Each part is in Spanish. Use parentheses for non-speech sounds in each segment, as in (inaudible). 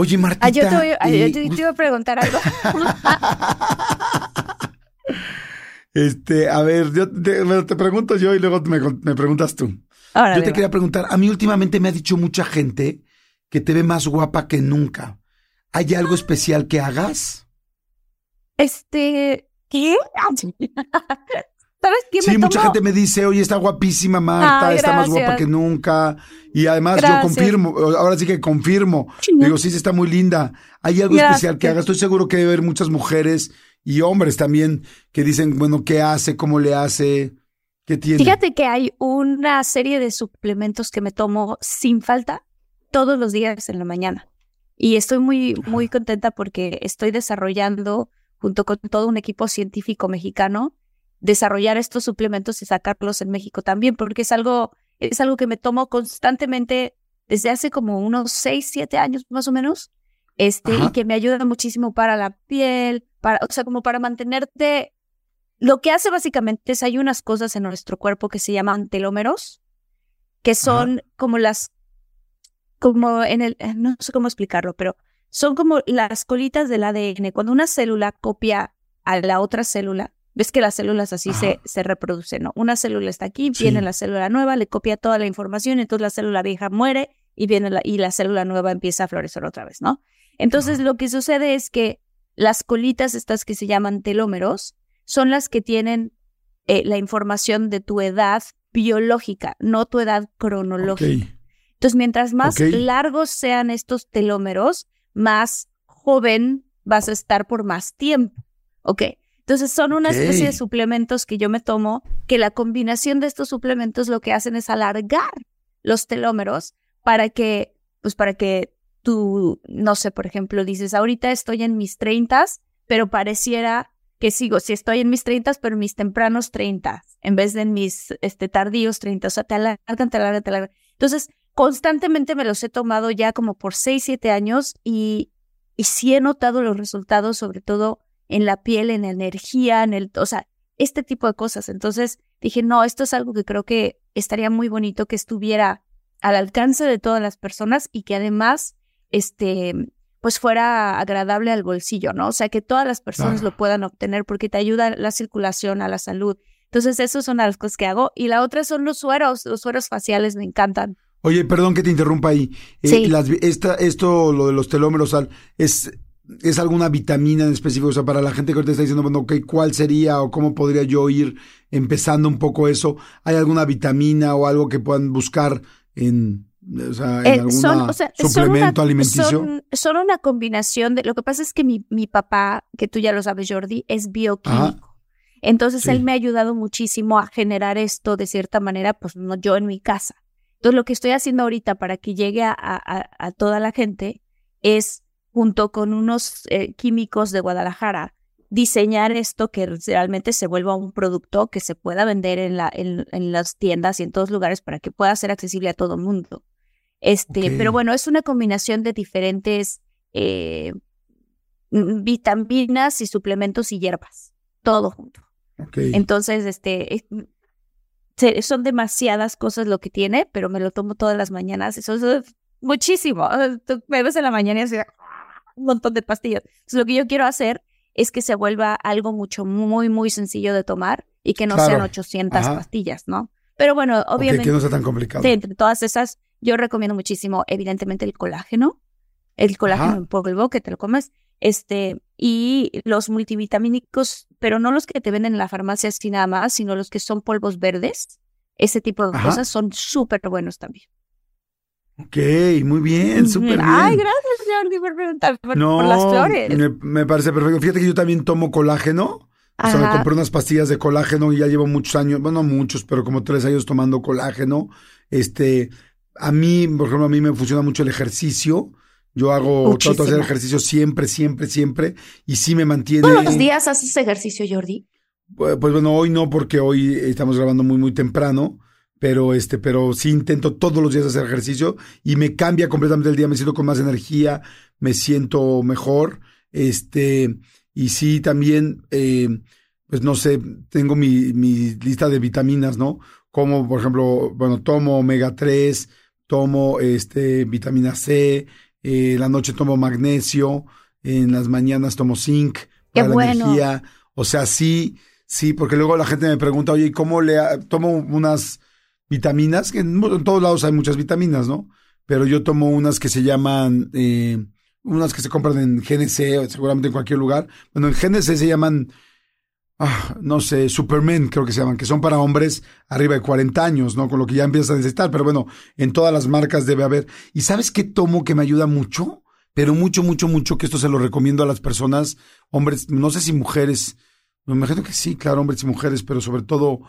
Oye, Martita. Ah, yo, te, iba a preguntar algo. (laughs) este, a ver, yo te, pregunto yo y luego me, preguntas tú. yo te quería preguntar, a mí últimamente me ha dicho mucha gente que te ve más guapa que nunca. ¿Hay algo especial que hagas? Este, ¿qué? ¿Sabes qué? Sí, mucha gente me dice, oye, está guapísima Marta, está más guapa que nunca. Y además yo confirmo, ahora sí que confirmo. Digo, sí, está muy linda. ¿Hay algo especial que haga? Estoy seguro que debe haber muchas mujeres y hombres también que dicen, bueno, ¿qué hace? ¿Cómo le hace? ¿Qué tiene? Fíjate que hay una serie de suplementos que me tomo sin falta todos los días en la mañana. Y estoy muy, muy contenta porque estoy desarrollando, junto con todo un equipo científico mexicano, desarrollar estos suplementos y sacarlos en México también, porque es algo, es algo que me tomo constantemente desde hace como unos 6, 7 años más o menos, este, y que me ayuda muchísimo para la piel, para, o sea, como para mantenerte. Lo que hace básicamente es hay unas cosas en nuestro cuerpo que se llaman telómeros, que son como las, como en el, eh, no sé cómo explicarlo, pero son como las colitas del ADN. Cuando una célula copia a la otra célula, Ves que las células así se, se, reproducen, ¿no? Una célula está aquí, viene la célula nueva, le copia toda la información, entonces la célula vieja muere y viene la, y la célula nueva empieza a florecer otra vez, ¿no? Entonces lo que sucede es que las colitas estas que se llaman telómeros son las que tienen eh, la información de tu edad biológica, no tu edad cronológica. Entonces, mientras más largos sean estos telómeros, más joven vas a estar por más tiempo. ¿Ok? Entonces son una especie de suplementos que yo me tomo, que la combinación de estos suplementos lo que hacen es alargar los telómeros para que, pues para que tú, no sé, por ejemplo, dices, ahorita estoy en mis treintas, pero pareciera que sigo, si estoy en mis treintas, pero en mis tempranos treintas, en vez de en mis este, tardíos treinta, o sea, te alargan, te alargan, te alargan. Entonces, constantemente me los he tomado ya como por seis, siete años y, y sí he notado los resultados, sobre todo en la piel, en la energía, en el, o sea, este tipo de cosas. Entonces dije, no, esto es algo que creo que estaría muy bonito que estuviera al alcance de todas las personas y que además, este, pues fuera agradable al bolsillo, ¿no? O sea, que todas las personas lo puedan obtener porque te ayuda la circulación, a la salud. Entonces, eso son las cosas que hago. Y la otra son los sueros, los sueros faciales me encantan. Oye, perdón que te interrumpa ahí. Eh, sí. esta, esto, lo de los telómeros, es ¿Es alguna vitamina en específico? O sea, para la gente que ahorita está diciendo, bueno, ok, ¿cuál sería o cómo podría yo ir empezando un poco eso? ¿Hay alguna vitamina o algo que puedan buscar en, o sea, en eh, algún suplemento alimenticio? Son, una combinación de. Lo que pasa es que mi, mi papá, que tú ya lo sabes, Jordi, es bioquímico. Entonces él me ha ayudado muchísimo a generar esto de cierta manera, pues no yo en mi casa. Entonces lo que estoy haciendo ahorita para que llegue a, a toda la gente es junto con unos eh, químicos de Guadalajara, diseñar esto que realmente se vuelva un producto que se pueda vender en, la, en, las tiendas y en todos lugares para que pueda ser accesible a todo el mundo. Este, Pero bueno, es una combinación de diferentes eh, vitaminas y suplementos y hierbas, todo junto. Entonces, este, son demasiadas cosas lo que tiene, pero me lo tomo todas las mañanas. Eso es muchísimo. me ves en la mañana y así, un montón de pastillas. Entonces, lo que yo quiero hacer es que se vuelva algo mucho, muy, muy sencillo de tomar y que no sean 800 pastillas, ¿no? Pero bueno, obviamente. que no sea tan complicado. Entre todas esas, yo recomiendo muchísimo, evidentemente, el colágeno, el colágeno en polvo, que te lo comes, este, y los multivitamínicos, pero no los que te venden en la farmacia así nada más, sino los que son polvos verdes. Ese tipo de cosas son súper buenos también. Ok, muy bien, súper bien. Ay, gracias, Jordi, por preguntar por, las flores. Me, parece perfecto. Fíjate que yo también tomo colágeno. O sea, me compré unas pastillas de colágeno y ya llevo muchos años, bueno, muchos, pero como tres años tomando colágeno. Este, a mí, por ejemplo, a mí me funciona mucho el ejercicio. Yo hago, trato de hacer ejercicio siempre, siempre, siempre, y sí me mantiene. ¿Todos los días haces ejercicio, Jordi? Pues, pues bueno, hoy no, porque hoy estamos grabando muy, muy temprano, pero este, pero sí intento todos los días hacer ejercicio y me cambia completamente el día, me siento con más energía, me siento mejor, este, y sí también, eh, pues no sé, tengo mi, mi lista de vitaminas, ¿no? Como, por ejemplo, bueno, tomo omega 3, tomo este, vitamina C, eh, la noche tomo magnesio, en las mañanas tomo zinc Qué para la energía. O sea, sí, sí, porque luego la gente me pregunta, oye, ¿cómo le tomo unas vitaminas? Que en, todos lados hay muchas vitaminas, ¿no? Pero yo tomo unas que se llaman, eh, unas que se compran en GNC o seguramente en cualquier lugar. Bueno, en GNC se llaman ah, no sé, Superman creo que se llaman, que son para hombres arriba de 40 años, ¿no? Con lo que ya empiezas a necesitar, pero bueno, en todas las marcas debe haber. ¿Y sabes qué tomo que me ayuda mucho? Pero mucho, mucho, mucho, que esto se lo recomiendo a las personas, hombres, no sé si mujeres, me imagino que sí, claro, hombres y mujeres, pero sobre todo,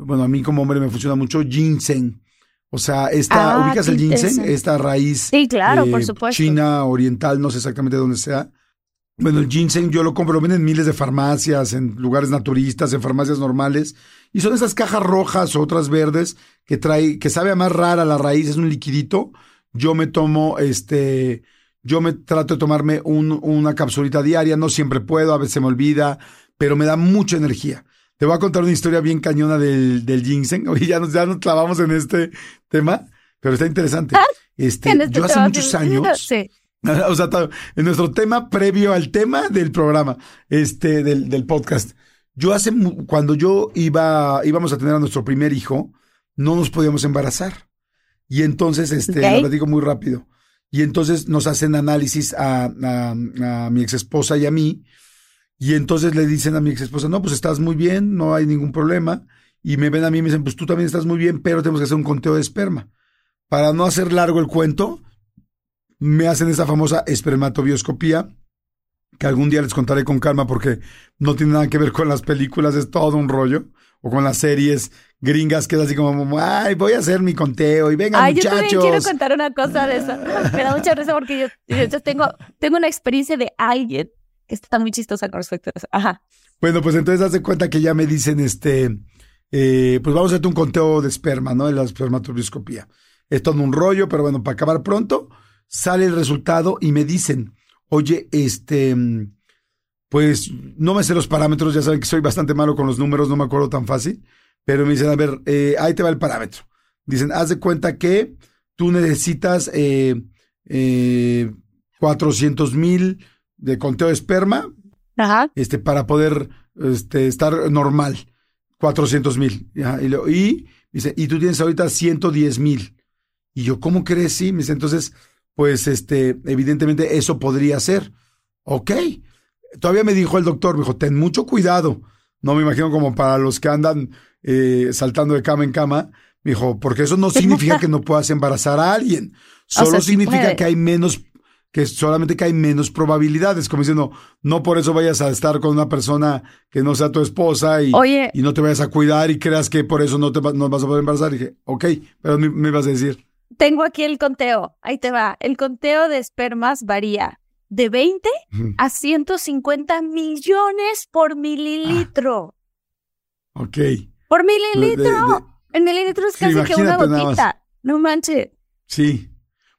bueno, a mí como hombre me funciona mucho ginseng. O sea, esta, ah, ¿ubicas el ginseng? Esta raíz sí, claro, por eh, supuesto. china, oriental, no sé exactamente dónde sea bueno, el ginseng yo lo compro, lo venden en miles de farmacias, en lugares naturistas, en farmacias normales. Y son esas cajas rojas o otras verdes que trae, que sabe a más rara la raíz, es un liquidito. Yo me tomo, este, yo me trato de tomarme un, una capsulita diaria, no siempre puedo, a veces me olvida, pero me da mucha energía. Te voy a contar una historia bien cañona del, del ginseng. (laughs) Oye, ya nos, ya nos clavamos en este tema, pero está interesante. Ah, este, este yo hace muchos años, sí. (laughs) O sea, en nuestro tema previo al tema del programa, este, del, del podcast. Yo hace, cuando yo iba, íbamos a tener a nuestro primer hijo, no nos podíamos embarazar. Y entonces, este, lo digo muy rápido. Y entonces nos hacen análisis a, a, mi ex esposa y a mí. Y entonces le dicen a mi ex esposa, no, pues estás muy bien, no hay ningún problema. Y me ven a mí y me dicen, pues tú también estás muy bien, pero tenemos que hacer un conteo de esperma. Para no hacer largo el cuento, me hacen esa famosa espermatobioscopía, que algún día les contaré con calma porque no tiene nada que ver con las películas, es todo un rollo, o con las series gringas que es así como, ay, voy a hacer mi conteo y venga ay, muchachos. Yo también quiero contar una cosa de eso. (laughs) Me da mucha risa porque yo, tengo, tengo una experiencia de alguien está muy chistosa con respecto a eso. Ajá. Bueno, pues entonces hace cuenta que ya me dicen, este, eh, pues vamos a hacerte un conteo de esperma, ¿no? De la espermatobioscopía. Es todo un rollo, pero bueno, para acabar pronto, sale el resultado y me dicen, oye, este, pues no me sé los parámetros, ya saben que soy bastante malo con los números, no me acuerdo tan fácil, pero me dicen, a ver, eh, ahí te va el parámetro. Dicen, haz de cuenta que tú necesitas eh, eh, 400 mil de conteo de esperma Este, para poder este, estar normal. 400 mil. Y, y, dice, y tú tienes ahorita 110 mil. Y yo, ¿cómo crees? Sí, me dice, entonces pues este, evidentemente eso podría ser. Ok. Todavía me dijo el doctor, me dijo, ten mucho cuidado. No me imagino como para los que andan eh, saltando de cama en cama. Me dijo, porque eso no (laughs) significa que no puedas embarazar a alguien. Solo significa que hay menos, que solamente que hay menos probabilidades. Como diciendo, no por eso vayas a estar con una persona que no sea tu esposa y, y no te vayas a cuidar y creas que por eso no te no vas a poder embarazar. Y dije, ok, pero me, me ibas a decir. Tengo aquí el conteo. Ahí te va. El conteo de espermas varía de 20 a 150 millones por mililitro. Ah. Ok. Por mililitro. el mililitro es casi que una gotita. No manches. Sí.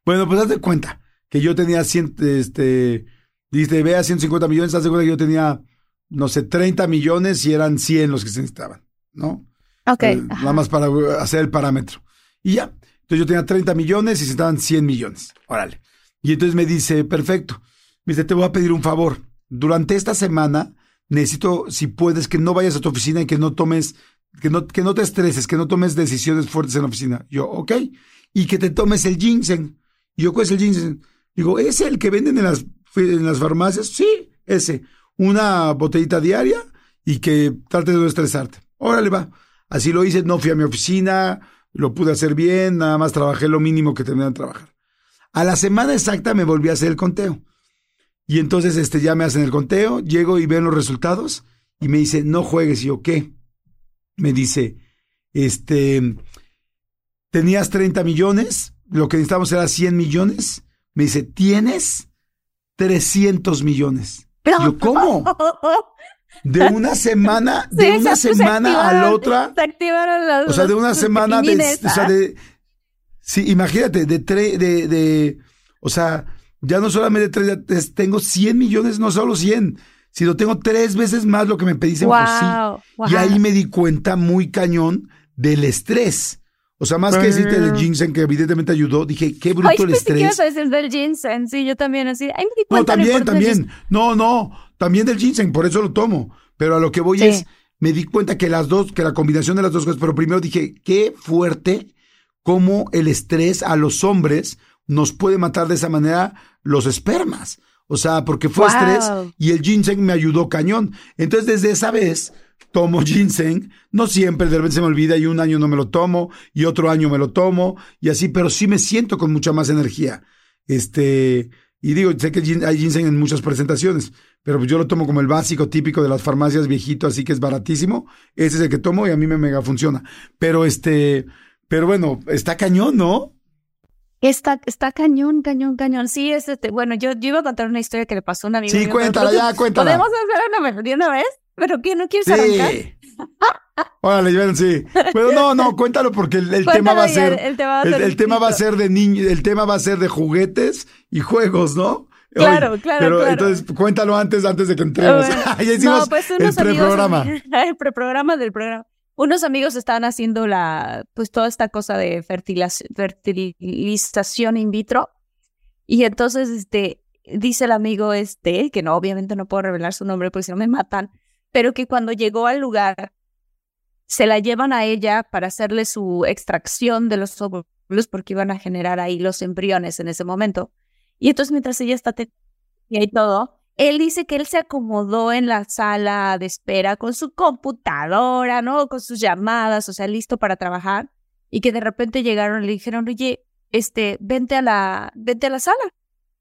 Bueno, pues de cuenta que yo tenía 100, este, dice, vea 150 millones, de cuenta que yo tenía, no sé, 30 millones y eran 100 los que se necesitaban, ¿no? Ok. Eh, nada más para hacer el parámetro. Y ya. Entonces yo tenía 30 millones y se estaban 100 millones. Órale. Y entonces me dice, perfecto. Me dice, te voy a pedir un favor. Durante esta semana necesito, si puedes, que no vayas a tu oficina y que no tomes, que no, que no te estreses, que no tomes decisiones fuertes en la oficina. Yo, ok. Y que te tomes el ginseng. Y yo, ¿cuál es el ginseng? Digo, ¿es el que venden en las, en las farmacias? Sí, ese. Una botellita diaria y que trate de no estresarte. Órale, va. Así lo hice, no fui a mi oficina, lo pude hacer bien, nada más trabajé lo mínimo que tenía que trabajar. A la semana exacta me volví a hacer el conteo. Y entonces este, ya me hacen el conteo, llego y veo los resultados y me dice, no juegues. Y yo, ¿qué? Me dice, este, tenías 30 millones, lo que necesitamos era 100 millones. Me dice, tienes 300 millones. yo, ¿cómo? (laughs) De una semana, (laughs) de una semana a la otra. Se activaron las, o sea, de una semana de, o sea, de, sí, imagínate, de tres, de, de, o sea, ya no solamente tres, tengo 100 millones, no solo 100, sino tengo tres veces más lo que me pediste por sí. Y ahí me di cuenta muy cañón del estrés. O sea, más que decirte del ginseng, que evidentemente ayudó, dije, qué bruto el estrés. Ay, decir del ginseng, sí, yo también así. Ay, me di cuenta no, también, también. No, no, también del ginseng, por eso lo tomo. Pero a lo que voy es, me di cuenta que las dos, que la combinación de las dos cosas, pero primero dije, qué fuerte cómo el estrés a los hombres nos puede matar de esa manera los espermas. O sea, porque fue estrés y el ginseng me ayudó cañón. Entonces, desde esa vez, tomo ginseng, no siempre, de repente se me olvida y un año no me lo tomo y otro año me lo tomo y así, pero sí me siento con mucha más energía. Este, y digo, sé que hay ginseng en muchas presentaciones, pero yo lo tomo como el básico típico de las farmacias viejito, así que es baratísimo. Ese es el que tomo y a mí me mega funciona. Pero este, pero bueno, está cañón, ¿no? Está, está cañón, cañón, cañón. Sí, es este, bueno, yo, yo iba a contar una historia que le pasó a un amigo. Sí, cuéntala ya, cuéntala. ¿Podemos hacer una una vez? ¿Pero qué? ¿No quieres sí. arrancar? Órale, sí. Pero no, no, (laughs) cuéntalo porque el, tema va a ser. El, tema va a ser, el, tema va a ser de niños, el tema va a ser de juguetes y juegos, ¿no? Claro, claro. Pero entonces cuéntalo antes, antes de que entremos. (laughs) ya hicimos no, pues el preprograma. (laughs) el preprograma del programa. Unos amigos estaban haciendo la, pues toda esta cosa de fertilización in vitro. Y entonces, este, dice el amigo este, que no, obviamente no puedo revelar su nombre porque si no me matan, pero que cuando llegó al lugar, se la llevan a ella para hacerle su extracción de los óvulos porque iban a generar ahí los embriones en ese momento. Y entonces mientras ella está y ahí todo, él dice que él se acomodó en la sala de espera con su computadora, ¿no? Con sus llamadas, o sea, listo para trabajar. Y que de repente llegaron y le dijeron, oye, este, vente a la, vente a la sala.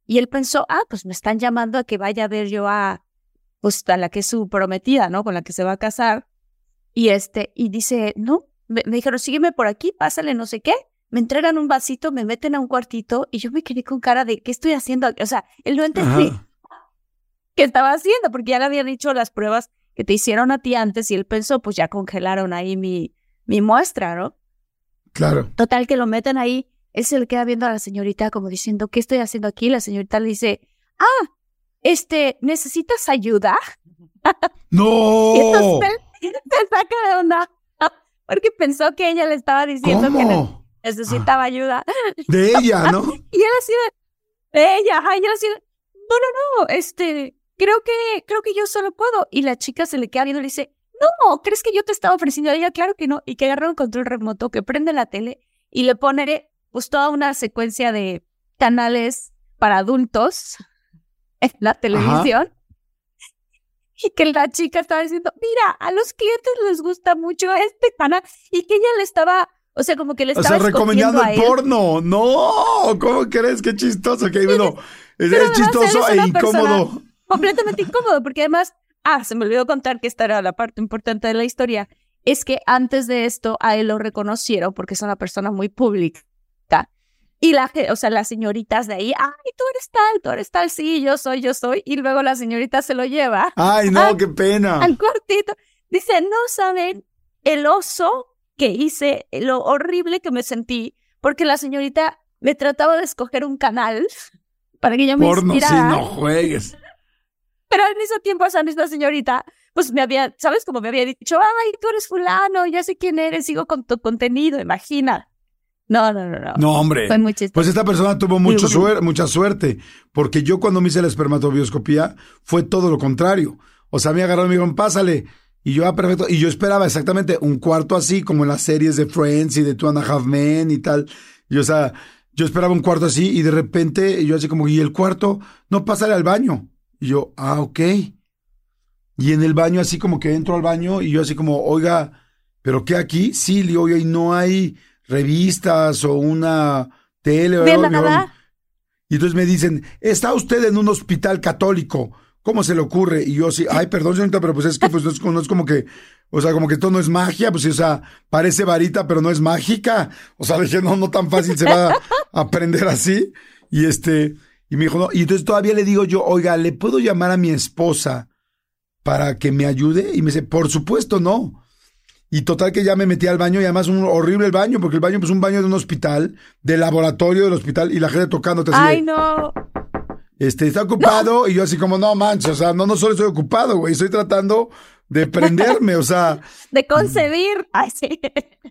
Y él pensó, ah, pues me están llamando a que vaya a ver yo a, pues a la que es su prometida, ¿no? Con la que se va a casar. Y este, y dice, no, me, dijeron, sígueme por aquí, pásale no sé qué. Me entregan un vasito, me meten a un cuartito y yo me quedé con cara de, ¿qué estoy haciendo? O sea, él no entendía (laughs) qué estaba haciendo, porque ya le habían dicho las pruebas que te hicieron a ti antes y él pensó, pues ya congelaron ahí mi, mi muestra, ¿no? Claro. Total, que lo meten ahí, él se le queda viendo a la señorita como diciendo, ¿qué estoy haciendo aquí? La señorita le dice, ah, este, ¿necesitas ayuda? ¡No! (laughs) y entonces él (laughs) se saca de onda (laughs) porque pensó que ella le estaba diciendo que necesitaba ayuda. De ella, ¿no? y él así de, de ella, ajá, y él así de, no, no, no, este, creo que, creo que yo solo puedo. Y la chica se le queda viendo y le dice, no, ¿crees que yo te estaba ofreciendo a ella? Claro que no. Y que agarra un control remoto, que prende la tele y le pone pues toda una secuencia de canales para adultos en la televisión. Y que la chica estaba diciendo, mira, a los clientes les gusta mucho este canal. Y que ella le estaba, o sea, como que le estaba. O sea, recomendando el porno. No, ¿cómo crees? Qué chistoso. Que bueno, es, es chistoso e incómodo completamente incómodo, porque además, ah, se me olvidó contar que esta era la parte importante de la historia, es que antes de esto a él lo reconocieron porque es una persona muy pública. Y la, o sea, las señoritas de ahí, ay, tú eres tal, tú eres tal, sí, yo soy, yo soy. Y luego la señorita se lo lleva. Ay, no, qué pena. Al cuartito. Dice, no saben el oso que hice, lo horrible que me sentí, porque la señorita me trataba de escoger un canal para que yo me Porno, inspirara. no juegues. (laughs) Pero al mismo tiempo esa misma señorita, pues me había, ¿sabes? Como me había dicho, ay, tú eres fulano, ya sé quién eres, sigo con tu contenido, imagina. No, no, no, no. No, hombre. Fue muy Pues esta persona tuvo mucho mucha suerte, porque yo cuando me hice la espermatobioscopía fue todo lo contrario. O sea, me agarraron y me dijeron, pásale. Y yo, ah, perfecto. Y yo esperaba exactamente un cuarto así, como en las series de Friends y de Two and a Half Men y tal. Y o sea, yo esperaba un cuarto así y de repente yo así como, y el cuarto, no, pásale al baño. Y yo, ah, ok. Y en el baño, así como que entro al baño y yo así como, oiga, ¿pero qué aquí? Sí, le oiga, y no hay revistas o una tele. o nada? Y entonces me dicen, está usted en un hospital católico. ¿cómo se le ocurre? Y yo sí, ay, perdón, señorita, pero pues es que pues no es, no es como que, o sea, como que todo no es magia, pues o sea, parece varita, pero no es mágica. O sea, dije, no, no tan fácil se va a aprender así. Y este, y me dijo, no, y entonces todavía le digo yo, oiga, ¿le puedo llamar a mi esposa para que me ayude? Y me dice, por supuesto, no. Y total que ya me metí al baño y además un horrible el baño, porque el baño pues un baño de un hospital, de laboratorio del hospital y la gente tocándote así. Ay, no. Este, está ocupado y yo así como, no manches, o sea, no, no solo estoy ocupado, güey, estoy tratando de prenderme, o sea. (laughs) De concebir. Ay, sí.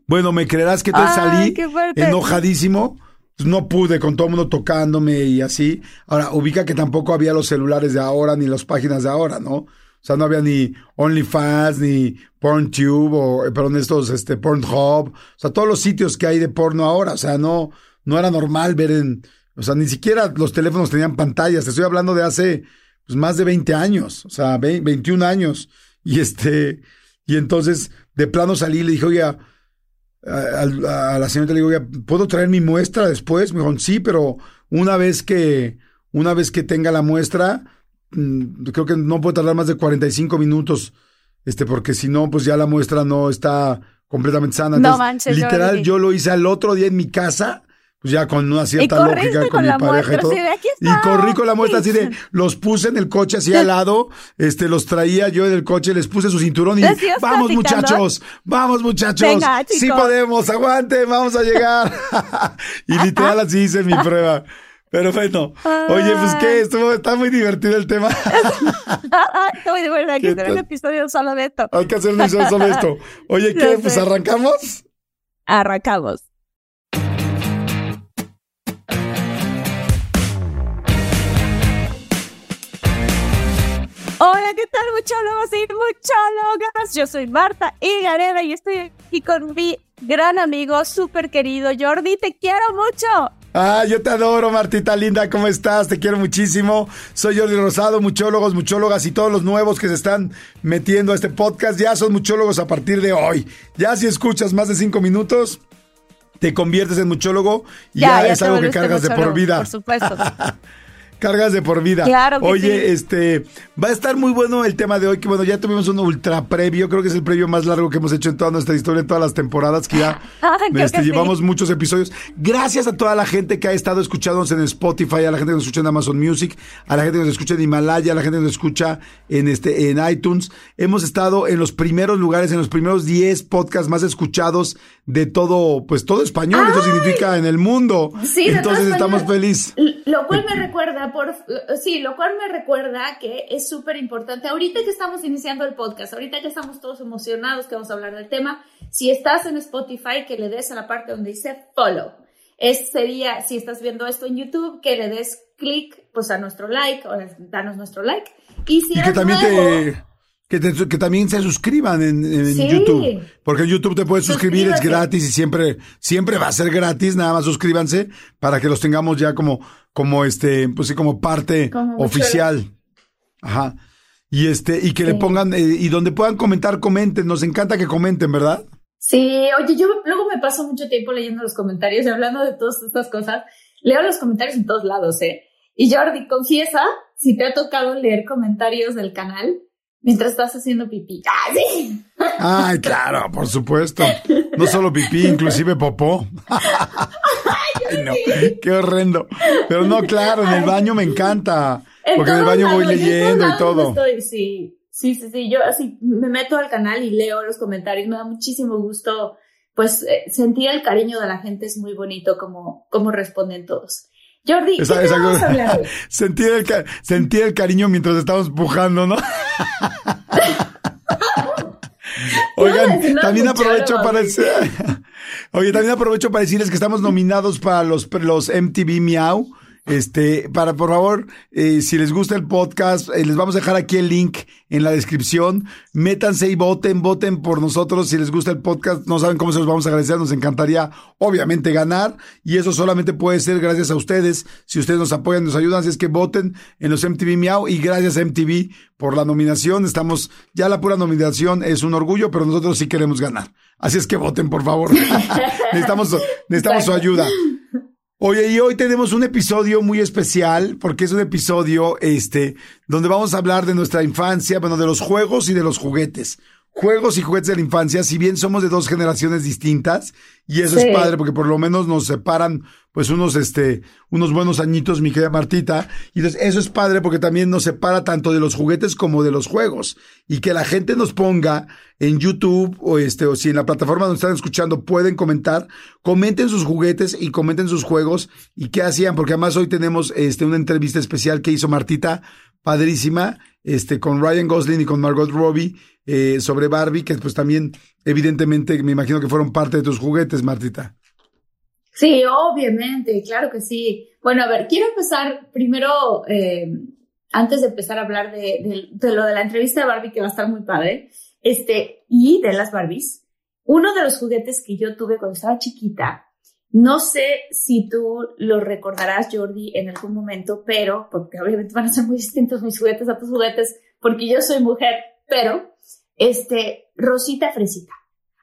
Bueno, me creerás que entonces salí enojadísimo. Pues no pude con todo el mundo tocándome y así. Ahora, ubica que tampoco había los celulares de ahora ni las páginas de ahora, ¿no? O sea, no había ni OnlyFans, ni PornTube, o, eh, perdón, estos, este, Pornhub. O sea, todos los sitios que hay de porno ahora. O sea, no, no era normal ver en, o sea, ni siquiera los teléfonos tenían pantallas. Te estoy hablando de hace, pues, más de 20 años. O sea, 21 años. Y este, y entonces, de plano salí y le dije, oye, a, a, la señorita le digo, oye, ¿puedo traer mi muestra después? Me dijo, sí, pero una vez que, una vez que tenga la muestra, creo que no puede tardar más de 45 minutos, este, porque si no, pues ya la muestra no está completamente sana. no manches, literal, yo lo hice al otro día en mi casa, pues ya con una cierta lógica con, mi pareja y todo. y corrí con la muestra así de, los puse en el coche así al lado, este, los traía yo en el coche, les puse su cinturón y vamos muchachos, vamos muchachos, sí podemos, aguante, vamos a llegar. (laughs) y literal así hice mi prueba. Pero bueno, oye, pues qué, estuvo, está muy divertido el tema. (laughs) muy divertido, hay que hacer un episodio solo de esto. Hay que hacer un episodio solo de esto. (laughs) Oye, ¿qué? Pues arrancamos. Arrancamos. Hola, ¿qué tal, muchólogos y muchólogas? Yo soy Marta Higareda y estoy aquí con mi gran amigo, súper querido Jordi. Te quiero mucho. Ah, yo te adoro, Martita linda, ¿cómo estás? Te quiero muchísimo. Soy Jordi Rosado, muchólogos, muchólogas y todos los nuevos que se están metiendo a este podcast ya son muchólogos a partir de hoy. Ya si escuchas más de cinco minutos, te conviertes en muchólogo y ya, es algo que cargas de por vida. Por supuesto. (laughs) Cargas de por vida. Claro Oye, este, va a estar muy bueno el tema de hoy, que bueno, ya tuvimos un ultra previo, creo que es el previo más largo que hemos hecho en toda nuestra historia, en todas las temporadas, que ya (laughs) este, llevamos muchos episodios. Gracias a toda la gente que ha estado escuchándonos en Spotify, a la gente que nos escucha en Amazon Music, a la gente que nos escucha en Himalaya, a la gente que nos escucha en este, en iTunes. Hemos estado en los primeros lugares, en los primeros 10 podcasts más escuchados de todo, pues todo español, eso significa en el mundo. Sí, Entonces estamos felices. Lo cual me recuerda, por, sí, lo cual me recuerda que es súper importante. Ahorita que estamos iniciando el podcast, ahorita que estamos todos emocionados que vamos a hablar del tema, si estás en Spotify, que le des a la parte donde dice follow. Es, sería, si estás viendo esto en YouTube, que le des clic pues a nuestro like o danos nuestro like. Y si que también te que, que, también se suscriban en, YouTube. Porque en YouTube te puedes suscribir, es gratis y siempre, siempre va a ser gratis. Nada más suscríbanse para que los tengamos ya como, como este, pues sí, como parte oficial. Ajá. Y este, y que le pongan, eh, y donde puedan comentar, comenten. Nos encanta que comenten, ¿verdad? Sí, oye, yo luego me paso mucho tiempo leyendo los comentarios y hablando de todas estas cosas. Leo los comentarios en todos lados, ¿eh? Y Jordi, confiesa si te ha tocado leer comentarios del canal mientras estás haciendo pipí. Ay, claro, por supuesto. No solo pipí, inclusive popó. (laughs) Ay, no, qué horrendo. Pero no, claro, en el baño me encanta. porque en el baño voy leyendo y todo. sí, sí, sí, sí. Yo así me meto al canal y leo los comentarios. Me da muchísimo gusto, pues, eh, sentir el cariño de la gente. Es muy bonito como, como responden todos. Jordi, ¿qué (laughs) sentir, el, sentir el cariño mientras estamos empujando, ¿no? (laughs) Oigan, también aprovecho para decir, (laughs) Oye, también aprovecho para decirles que estamos nominados para los, los MTV Miau este, para por favor, eh, si les gusta el podcast, eh, les vamos a dejar aquí el link en la descripción. Métanse y voten, voten por nosotros. Si les gusta el podcast, no saben cómo se los vamos a agradecer. Nos encantaría, obviamente, ganar. Y eso solamente puede ser gracias a ustedes. Si ustedes nos apoyan, nos ayudan. Así es que voten en los MTV Miau. Y gracias a MTV por la nominación. Estamos, ya la pura nominación es un orgullo, pero nosotros sí queremos ganar. Así es que voten, por favor. (laughs) necesitamos, necesitamos su ayuda. Oye, y hoy tenemos un episodio muy especial, porque es un episodio, este, donde vamos a hablar de nuestra infancia, bueno, de los juegos y de los juguetes juegos y juguetes de la infancia, si bien somos de dos generaciones distintas, y eso es padre porque por lo menos nos separan pues unos este unos buenos añitos, mi querida Martita, y entonces eso es padre porque también nos separa tanto de los juguetes como de los juegos. Y que la gente nos ponga en YouTube o este o si en la plataforma donde están escuchando pueden comentar, comenten sus juguetes y comenten sus juegos y qué hacían, porque además hoy tenemos este una entrevista especial que hizo Martita, padrísima, este con Ryan Gosling y con Margot Robbie eh, sobre Barbie, que pues también evidentemente me imagino que fueron parte de tus juguetes, Martita. Sí, obviamente, claro que sí. Bueno, a ver, quiero empezar primero, eh, antes de empezar a hablar de, lo de la entrevista de Barbie, que va a estar muy padre, este, y de las Barbies. Uno de los juguetes que yo tuve cuando estaba chiquita, no sé si tú lo recordarás, Jordi, en algún momento, pero, porque obviamente van a ser muy distintos mis juguetes a tus juguetes, porque yo soy mujer, pero este, Rosita Fresita.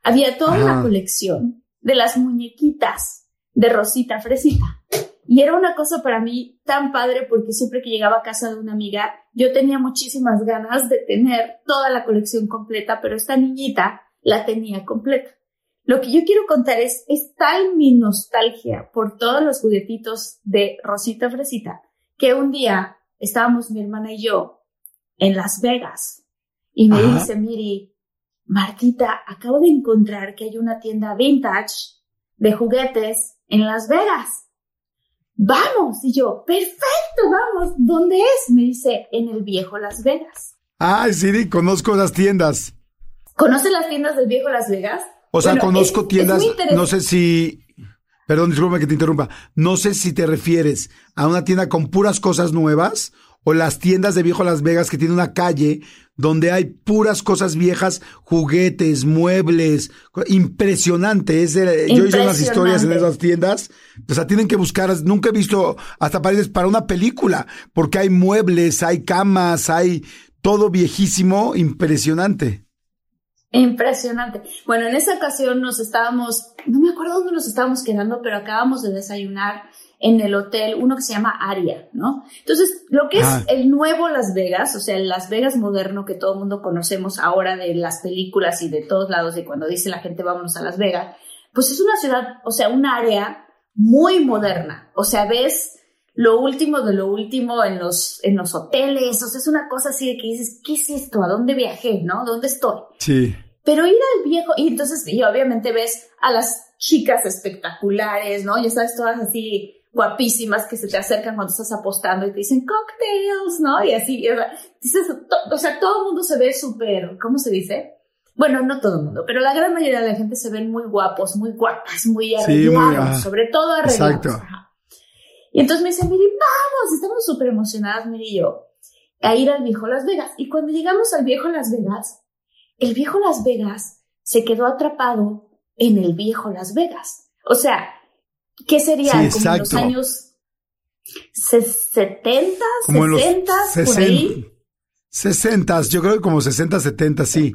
Había toda una colección de las muñequitas de Rosita Fresita. Y era una cosa para mí tan padre porque siempre que llegaba a casa de una amiga, yo tenía muchísimas ganas de tener toda la colección completa, pero esta niñita la tenía completa. Lo que yo quiero contar es, es tal mi nostalgia por todos los juguetitos de Rosita Fresita que un día estábamos mi hermana y yo en Las Vegas y me dice, Miri, Martita, acabo de encontrar que hay una tienda vintage de juguetes en Las Vegas. Vamos. Y yo, perfecto, vamos. ¿Dónde es? Me dice, en el viejo Las Vegas. Ay, sí, conozco las tiendas. ¿Conoces las tiendas del viejo Las Vegas? O sea, conozco tiendas, no sé si, perdón, disculpa que te interrumpa, no sé si te refieres a una tienda con puras cosas nuevas o las tiendas de viejo Las Vegas que tiene una calle donde hay puras cosas viejas, juguetes, muebles, impresionante. Es yo hice unas historias en esas tiendas, o sea, tienen que buscar, nunca he visto hasta paredes para una película, porque hay muebles, hay camas, hay todo viejísimo, impresionante. Impresionante. Bueno, en esa ocasión nos estábamos, no me acuerdo dónde nos estábamos quedando, pero acabamos de desayunar en el hotel, uno que se llama Aria, ¿no? Entonces, lo que es el nuevo Las Vegas, o sea, el Las Vegas moderno que todo el mundo conocemos ahora de las películas y de todos lados, y cuando dice la gente vámonos a Las Vegas, pues es una ciudad, o sea, un área muy moderna. O sea, ves lo último de lo último en los, en los hoteles, o sea, es una cosa así de que dices, ¿qué es esto? ¿A dónde viajé? ¿No? ¿Dónde estoy? Sí. Pero ir al viejo, y entonces, y obviamente ves a las chicas espectaculares, ¿no? Ya sabes, todas así guapísimas que se te acercan cuando estás apostando y te dicen cocktails, ¿no? Y así, dices, o sea, todo el mundo se ve súper, ¿cómo se dice? Bueno, no todo el mundo, pero la gran mayoría de la gente se ven muy guapos, muy guapas, muy arreglados, sobre todo arreglados. Exacto. Y entonces me dicen, Miri, vamos, estamos súper emocionadas, Miri y yo, a ir al viejo Las Vegas. Y cuando llegamos al viejo Las Vegas, el viejo Las Vegas se quedó atrapado en el viejo Las Vegas. O sea, ¿Qué sería? como en los años 70, 60, por ahí. 60, yo creo que como 60, 70, sí.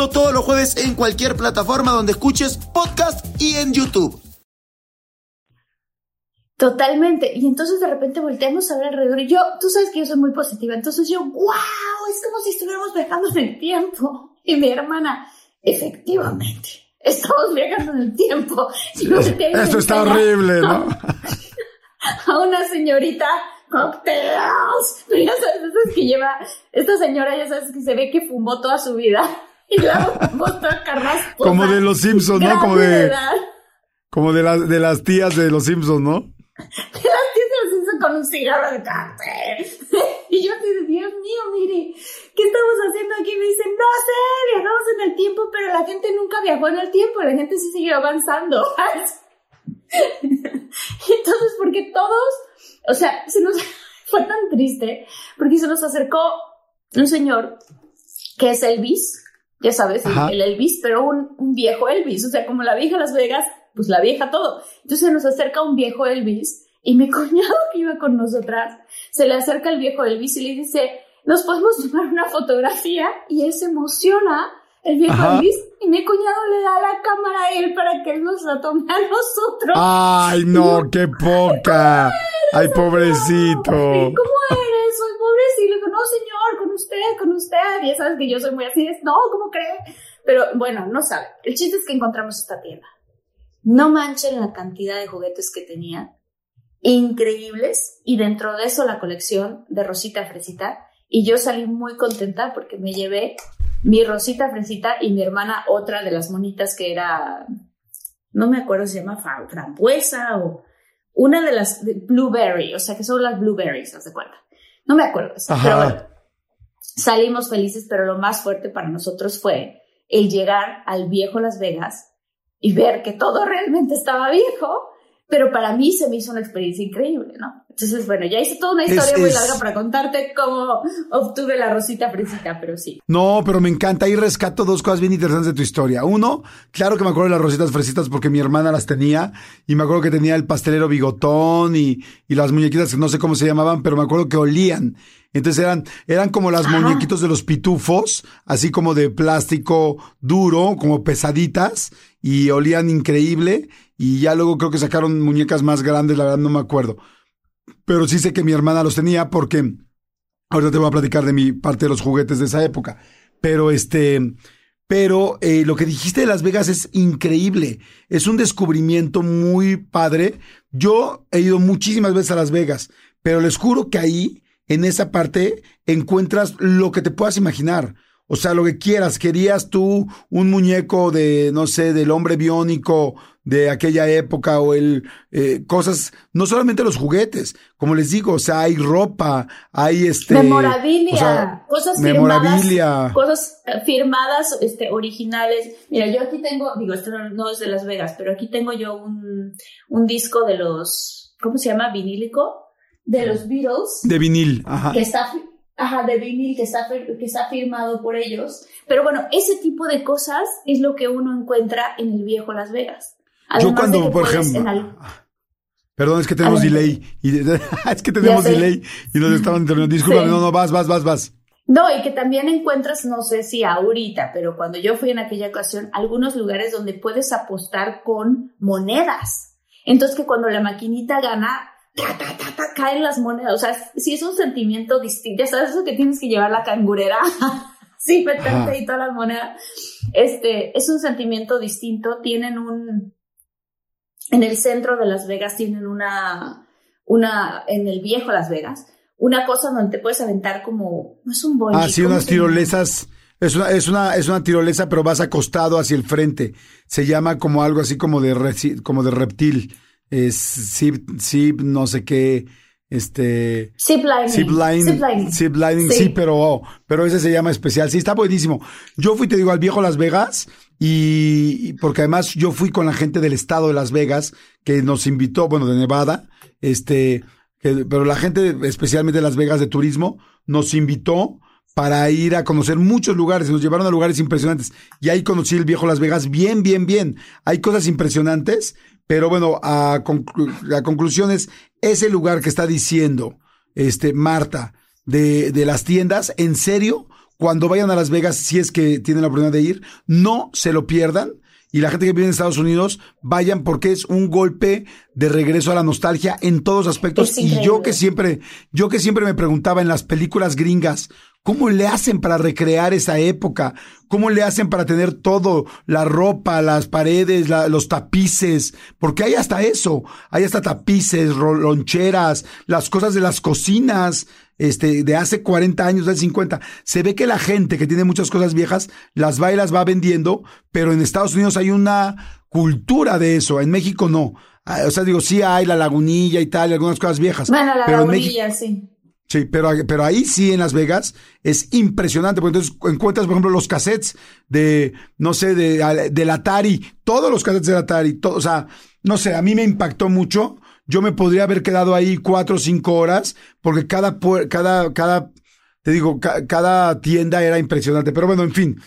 todos los jueves en cualquier plataforma donde escuches podcast y en YouTube. Totalmente. Y entonces de repente volteamos a ver alrededor y yo, tú sabes que yo soy muy positiva, entonces yo, wow, es como si estuviéramos viajando en el tiempo. Y mi hermana, efectivamente, estamos viajando en el tiempo. Esto está horrible, ¿no? (laughs) A una señorita cocktails. Pero ya sabes, es que lleva, esta señora ya sabes que se ve que fumó toda su vida. Y luego fumó toda carrasco. Como de los Simpsons, ¿no? Como de, (laughs) como de, las de las tías de los Simpsons, ¿no? De las tías de los Simpsons con un cigarro de café. (laughs) Y yo así Dios mío, mire, ¿qué estamos haciendo aquí? Me dicen, no sé, viajamos en el tiempo, pero la gente nunca viajó en el tiempo, la gente sí siguió avanzando. (laughs) Entonces, porque todos, o sea, se nos fue tan triste, porque se nos acercó un señor que es Elvis, ya sabes, el, Elvis, pero un, un, viejo Elvis, o sea, como la vieja Las Vegas, pues la vieja todo. Entonces nos acerca un viejo Elvis y mi (laughs) cuñado que iba con nosotras, se le acerca el viejo Elvis y le dice, nos podemos tomar una fotografía y él se emociona el viejo Elvis y mi cuñado le da la cámara a él para que él nos la tome a nosotros. Ay, no, (laughs) qué poca. Ay, pobrecito. ¿Cómo eres? (laughs) Pobrecito. Le digo, no, señor, con usted, con usted. Y ya sabes que yo soy muy así. Es, no, ¿cómo cree? Pero bueno, no sabe. El chiste es que encontramos esta tienda. No manchen la cantidad de juguetes que tenía. Increíbles. Y dentro de eso la colección de Rosita Fresita. Y yo salí muy contenta porque me llevé mi Rosita Fresita y mi hermana otra de las monitas que era, no me acuerdo si se llama frambuesa o una de las blueberry, o sea que son las blueberries, ¿haz de cuenta? No me acuerdo, pero bueno, salimos felices, pero lo más fuerte para nosotros fue el llegar al viejo Las Vegas y ver que todo realmente estaba viejo pero para mí se me hizo una experiencia increíble, ¿no? Entonces, bueno, ya hice toda una historia muy larga para contarte cómo obtuve la rosita fresita, pero sí. No, pero me encanta. Ahí rescato dos cosas bien interesantes de tu historia. Uno, claro que me acuerdo de las rositas fresitas porque mi hermana las tenía y me acuerdo que tenía el pastelero bigotón y, y las muñequitas que no sé cómo se llamaban, pero me acuerdo que olían. Entonces eran, eran como las muñequitos de los pitufos, así como de plástico duro, como pesaditas, y olían increíble. Y ya luego creo que sacaron muñecas más grandes, la verdad no me acuerdo. Pero sí sé que mi hermana los tenía porque ahorita te voy a platicar de mi parte de los juguetes de esa época. Pero este, pero eh, lo que dijiste de Las Vegas es increíble. Es un descubrimiento muy padre. Yo he ido muchísimas veces a Las Vegas, pero les juro que ahí en esa parte encuentras lo que te puedas imaginar. O sea, lo que quieras. Querías tú un muñeco de, no sé, del hombre biónico de aquella época o el eh, cosas, no solamente los juguetes, como les digo, o sea, hay ropa, hay este memorabilia, cosas memorabilia. cosas eh, firmadas, este, originales. Mira, yo aquí tengo, digo, esto no, es de Las Vegas, pero aquí tengo yo un, un disco de los, ¿cómo se llama? Vinílico de los Beatles. De vinil, ajá. Que está, ajá, de vinil, que está, que está firmado por ellos. Pero bueno, ese tipo de cosas es lo que uno encuentra en el viejo Las Vegas. Yo cuando, por ejemplo... Perdón, es que tenemos delay. Y, (laughs) es que tenemos delay y nos estaban terminando. Disculpa, no, no, vas, vas, vas, vas. No, y que también encuentras, no sé si ahorita, pero cuando yo fui en aquella ocasión, algunos lugares donde puedes apostar con monedas. Entonces que cuando la maquinita gana, caen las monedas. O sea, si es un sentimiento distinto. Ya sabes eso que tienes que llevar la cangurera. (laughs) sí, meterte y todas las monedas. Este, es un sentimiento distinto. Tienen un, en el centro de Las Vegas tienen una, una, en el viejo Las Vegas, una cosa donde te puedes aventar como, no es un bungee. Ah, sí, unas tirolesas. Es una, es una, es una tirolesa, pero vas acostado hacia el frente. Se llama como algo así como de, como de reptil es zip, zip, no sé qué, este... Zip lining. Zip lining. sí. pero, pero ese se llama especial. Sí, está buenísimo. Yo fui, te digo, al viejo Las Vegas y, porque además yo fui con la gente del estado de Las Vegas que nos invitó, bueno, de Nevada, este, pero la gente, especialmente de Las Vegas de turismo, nos invitó para ir a conocer muchos lugares. Nos llevaron a lugares impresionantes. Y ahí conocí el viejo Las Vegas bien, bien, bien. Hay cosas impresionantes pero bueno, a, la conclusión es ese lugar que está diciendo este Marta de, de las tiendas, en serio, cuando vayan a Las Vegas, si es que tienen la oportunidad de ir, no se lo pierdan. Y la gente que vive en Estados Unidos, vayan porque es un golpe de regreso a la nostalgia en todos aspectos. Y yo que siempre, yo que siempre me preguntaba en las películas gringas, ¿Cómo le hacen para recrear esa época? ¿Cómo le hacen para tener todo? La ropa, las paredes, los tapices. Porque hay hasta eso. Hay hasta tapices, loncheras, las cosas de las cocinas, este, de hace 40 años, de 50. Se ve que la gente que tiene muchas cosas viejas las va y las va vendiendo, pero en Estados Unidos hay una cultura de eso. En México no. Ah, o sea, digo, sí hay la lagunilla y tal, y algunas cosas viejas. Bueno, la lagunilla, sí. Sí, pero, pero ahí sí en Las Vegas es impresionante, porque entonces encuentras, por ejemplo, los cassettes de, no sé, de, del Atari, todos los cassettes del Atari, todo, o sea, no sé, a mí me impactó mucho. Yo me podría haber quedado ahí cuatro o cinco horas, porque cada, cada, cada, te digo, cada tienda era impresionante. Pero bueno, en fin.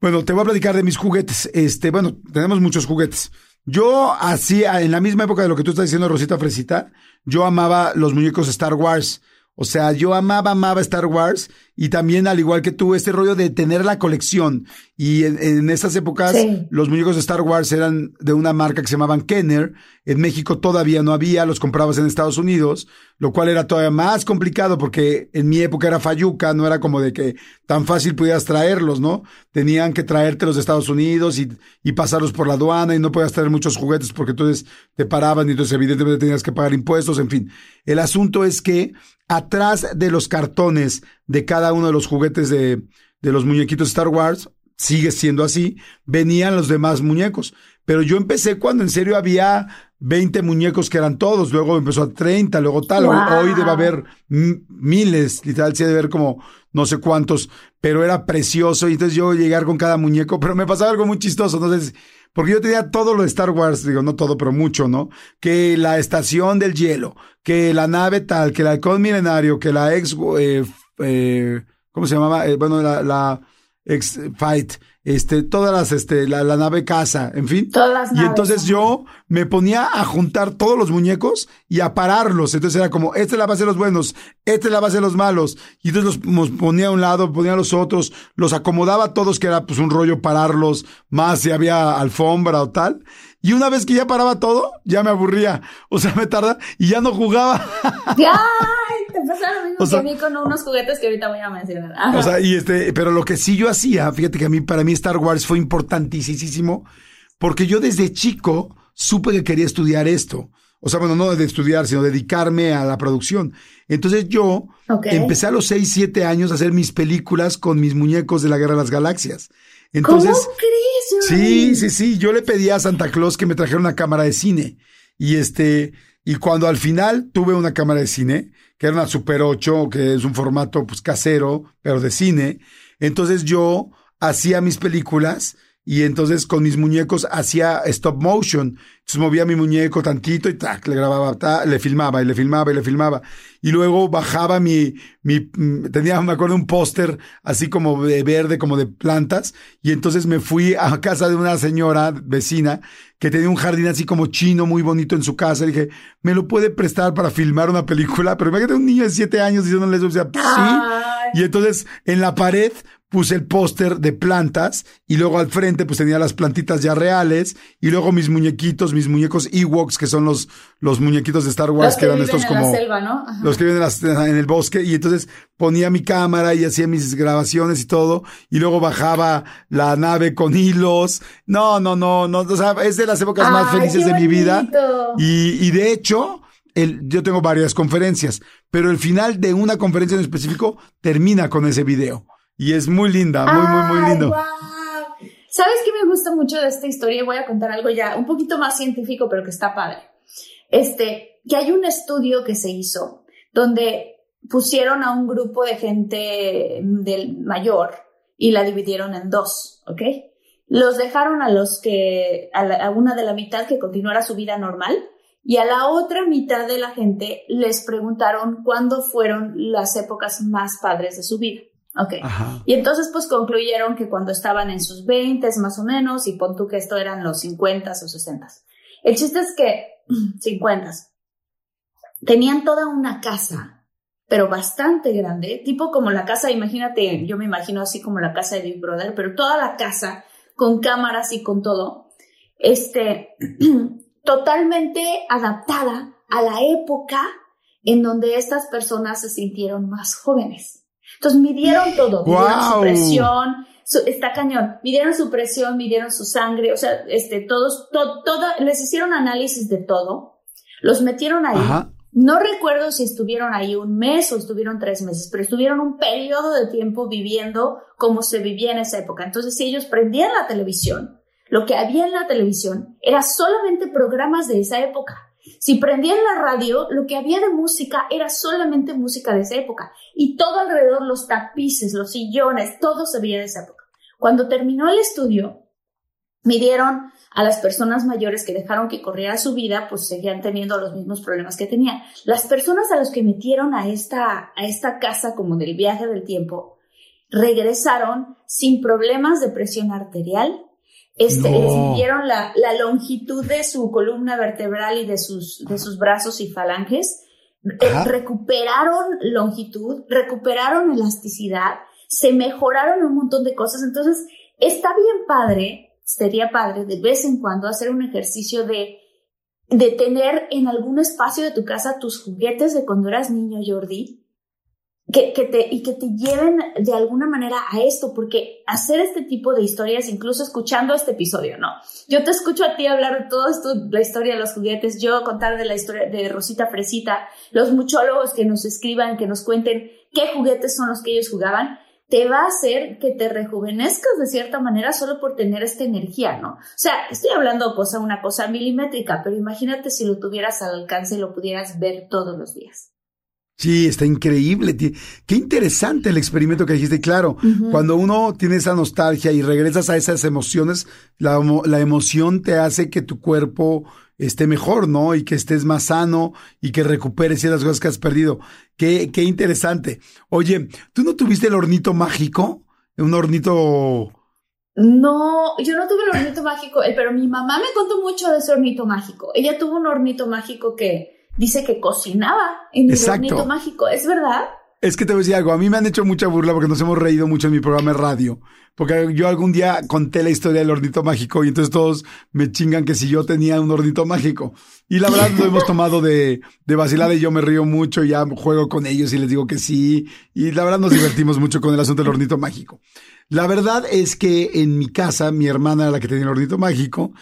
Bueno, te voy a platicar de mis juguetes. Este, bueno, tenemos muchos juguetes. Yo hacía, en la misma época de lo que tú estás diciendo, Rosita Fresita, yo amaba los muñecos Star Wars. O sea, yo amaba, amaba Star Wars y también, al igual que tú, este rollo de tener la colección. Y en, esas épocas, los muñecos de Star Wars eran de una marca que se llamaban Kenner. En México todavía no había, los comprabas en Estados Unidos, lo cual era todavía más complicado porque en mi época era Fayuca, no era como de que tan fácil pudieras traerlos, ¿no? Tenían que traértelos de Estados Unidos y, y pasarlos por la aduana y no podías traer muchos juguetes porque entonces te paraban y entonces evidentemente tenías que pagar impuestos, en fin. El asunto es que atrás de los cartones de cada uno de los juguetes de, de los muñequitos Star Wars, sigue siendo así, venían los demás muñecos. Pero yo empecé cuando en serio había 20 muñecos que eran todos, luego empezó a 30, luego tal. Hoy debe haber miles, literal, sí debe haber como no sé cuántos, pero era precioso. Y entonces yo llegar con cada muñeco, (laughs) pero me pasaba algo muy chistoso. Entonces, porque yo tenía todo lo de Star Wars, digo, no todo, pero mucho, ¿no? Que la estación del hielo, que la nave tal, que el halcón milenario, que la ex, eh, eh, ¿cómo se llamaba? Eh, bueno, la, la ex fight, este, todas las, este, la, nave casa, en fin. Todas las naves. Y entonces yo me ponía a juntar todos los muñecos y a pararlos. Entonces era como, esta es la base de los buenos, esta es la base de los malos. Y entonces los ponía a un lado, ponía a los otros, los acomodaba a todos, que era pues un rollo pararlos, más si había alfombra o tal. Y una vez que ya paraba todo, ya me aburría. O sea, me tarda y ya no jugaba. ¡Ay! (laughs) Te pasa lo mismo que a mí con unos juguetes que ahorita voy a mencionar. O sea, y este, pero lo que sí yo hacía, fíjate que a mí, para mí Star Wars fue importantísimo, porque yo desde chico supe que quería estudiar esto. O sea, bueno, no de estudiar, sino dedicarme a la producción. Entonces yo empecé a los 6, 7 años a hacer mis películas con mis muñecos de la Guerra de las Galaxias. Entonces, ¿Cómo crees? Sí, sí, sí. Yo le pedí a Santa Claus que me trajera una cámara de cine. Y este, y cuando al final tuve una cámara de cine, que era una Super 8, que es un formato pues casero, pero de cine, entonces yo hacía mis películas y entonces con mis muñecos hacía stop motion. Entonces movía mi muñeco tantito y tac, le grababa, le filmaba y le filmaba y le filmaba. Y luego bajaba mi, mi, mm, tenía, me acuerdo, un póster así como de verde, como de plantas. Y entonces me fui a casa de una señora vecina que tenía un jardín así como chino, muy bonito en su casa. Y dije, ¿me lo puede prestar para filmar una película? Pero imagínate un niño de siete años diciéndole eso, o sea, sí. Y entonces en la pared puse el póster de plantas y luego al frente pues tenía las plantitas ya reales y luego mis muñequitos, mis muñecos Ewoks, que son los, los muñequitos de Star Wars, que, eran estos como... Los que viven en, el bosque y entonces ponía mi cámara y hacía mis grabaciones y todo y luego bajaba la nave con hilos. No, no, no, no, o sea, es de las épocas más felices de mi vida. Y, y de hecho... El, yo tengo varias conferencias, pero el final de una conferencia en específico termina con ese video. Y es muy linda, muy, muy, muy lindo. ¿Sabes qué me gusta mucho de esta historia? Voy a contar algo ya un poquito más científico, pero que está padre. Este, que hay un estudio que se hizo donde pusieron a un grupo de gente del mayor y la dividieron en dos, ¿ok? Los dejaron a los que, a, a una de la mitad que continuara su vida normal y a la otra mitad de la gente les preguntaron cuándo fueron las épocas más padres de su vida. Ok. Y entonces pues concluyeron que cuando estaban en sus 20 más o menos, y pon tú que esto eran los 50 o 60. El chiste es que (clears throat) 50 tenían toda una casa, pero bastante grande, tipo como la casa, imagínate, yo me imagino así como la casa de Big Brother, pero toda la casa con cámaras y con todo, este, (clears throat) totalmente adaptada a la época en donde estas personas se sintieron más jóvenes. Entonces midieron todo, midieron su presión, está cañón, midieron su presión, midieron su sangre, o sea, este, todos, todo, les hicieron análisis de todo, los metieron ahí. No recuerdo si estuvieron ahí un mes o estuvieron tres meses, pero estuvieron un periodo de tiempo viviendo como se vivía en esa época. Entonces, si ellos prendían la televisión, lo que había en la televisión era solamente programas de esa época. Si prendían la radio, lo que había de música era solamente música de esa época. Y todo alrededor, los tapices, los sillones, todo se veía de esa época. Cuando terminó el estudio, midieron a las personas mayores que dejaron que corriera su vida, pues seguían teniendo los mismos problemas que tenían. Las personas a las que metieron a esta, a esta casa como del viaje del tiempo, regresaron sin problemas de presión arterial, este, siguieron la, la, longitud de su columna vertebral y de sus, de sus brazos y falanges, eh, recuperaron longitud, recuperaron elasticidad, se mejoraron un montón de cosas. Entonces, está bien padre, sería padre de vez en cuando hacer un ejercicio de, de tener en algún espacio de tu casa tus juguetes de cuando eras niño, Jordi, que, que, te, y que te lleven de alguna manera a esto, porque hacer este tipo de historias, incluso escuchando este episodio, ¿no? Yo te escucho a ti hablar de todo la historia de los juguetes, yo contar de la historia de Rosita Fresita, los muchólogos que nos escriban, que nos cuenten qué juguetes son los que ellos jugaban, te va a hacer que te rejuvenezcas de cierta manera solo por tener esta energía, ¿no? O sea, estoy hablando cosa, una cosa milimétrica, pero imagínate si lo tuvieras al alcance y lo pudieras ver todos los días. Sí, está increíble. Qué interesante el experimento que dijiste. Claro, cuando uno tiene esa nostalgia y regresas a esas emociones, la, la, emoción te hace que tu cuerpo esté mejor, ¿no? Y que estés más sano y que recuperes ciertas cosas que has perdido. Qué, qué interesante. Oye, ¿tú no tuviste el hornito mágico? Un hornito... No, yo no tuve el hornito mágico, eh, pero mi mamá me contó mucho de ese hornito mágico. Ella tuvo un hornito mágico que dice que cocinaba en el hornito mágico. ¿Es verdad? Es que te voy a decir algo, a mí me han hecho mucha burla porque nos hemos reído mucho en mi programa de radio. Porque yo algún día conté la historia del hornito mágico y entonces todos me chingan que si yo tenía un hornito mágico. Y la verdad lo hemos tomado de, de vacilada y yo me río mucho y ya juego con ellos y les digo que sí. Y la verdad nos divertimos mucho con el asunto del hornito mágico. La verdad es que en mi casa, mi hermana era la que tenía el hornito mágico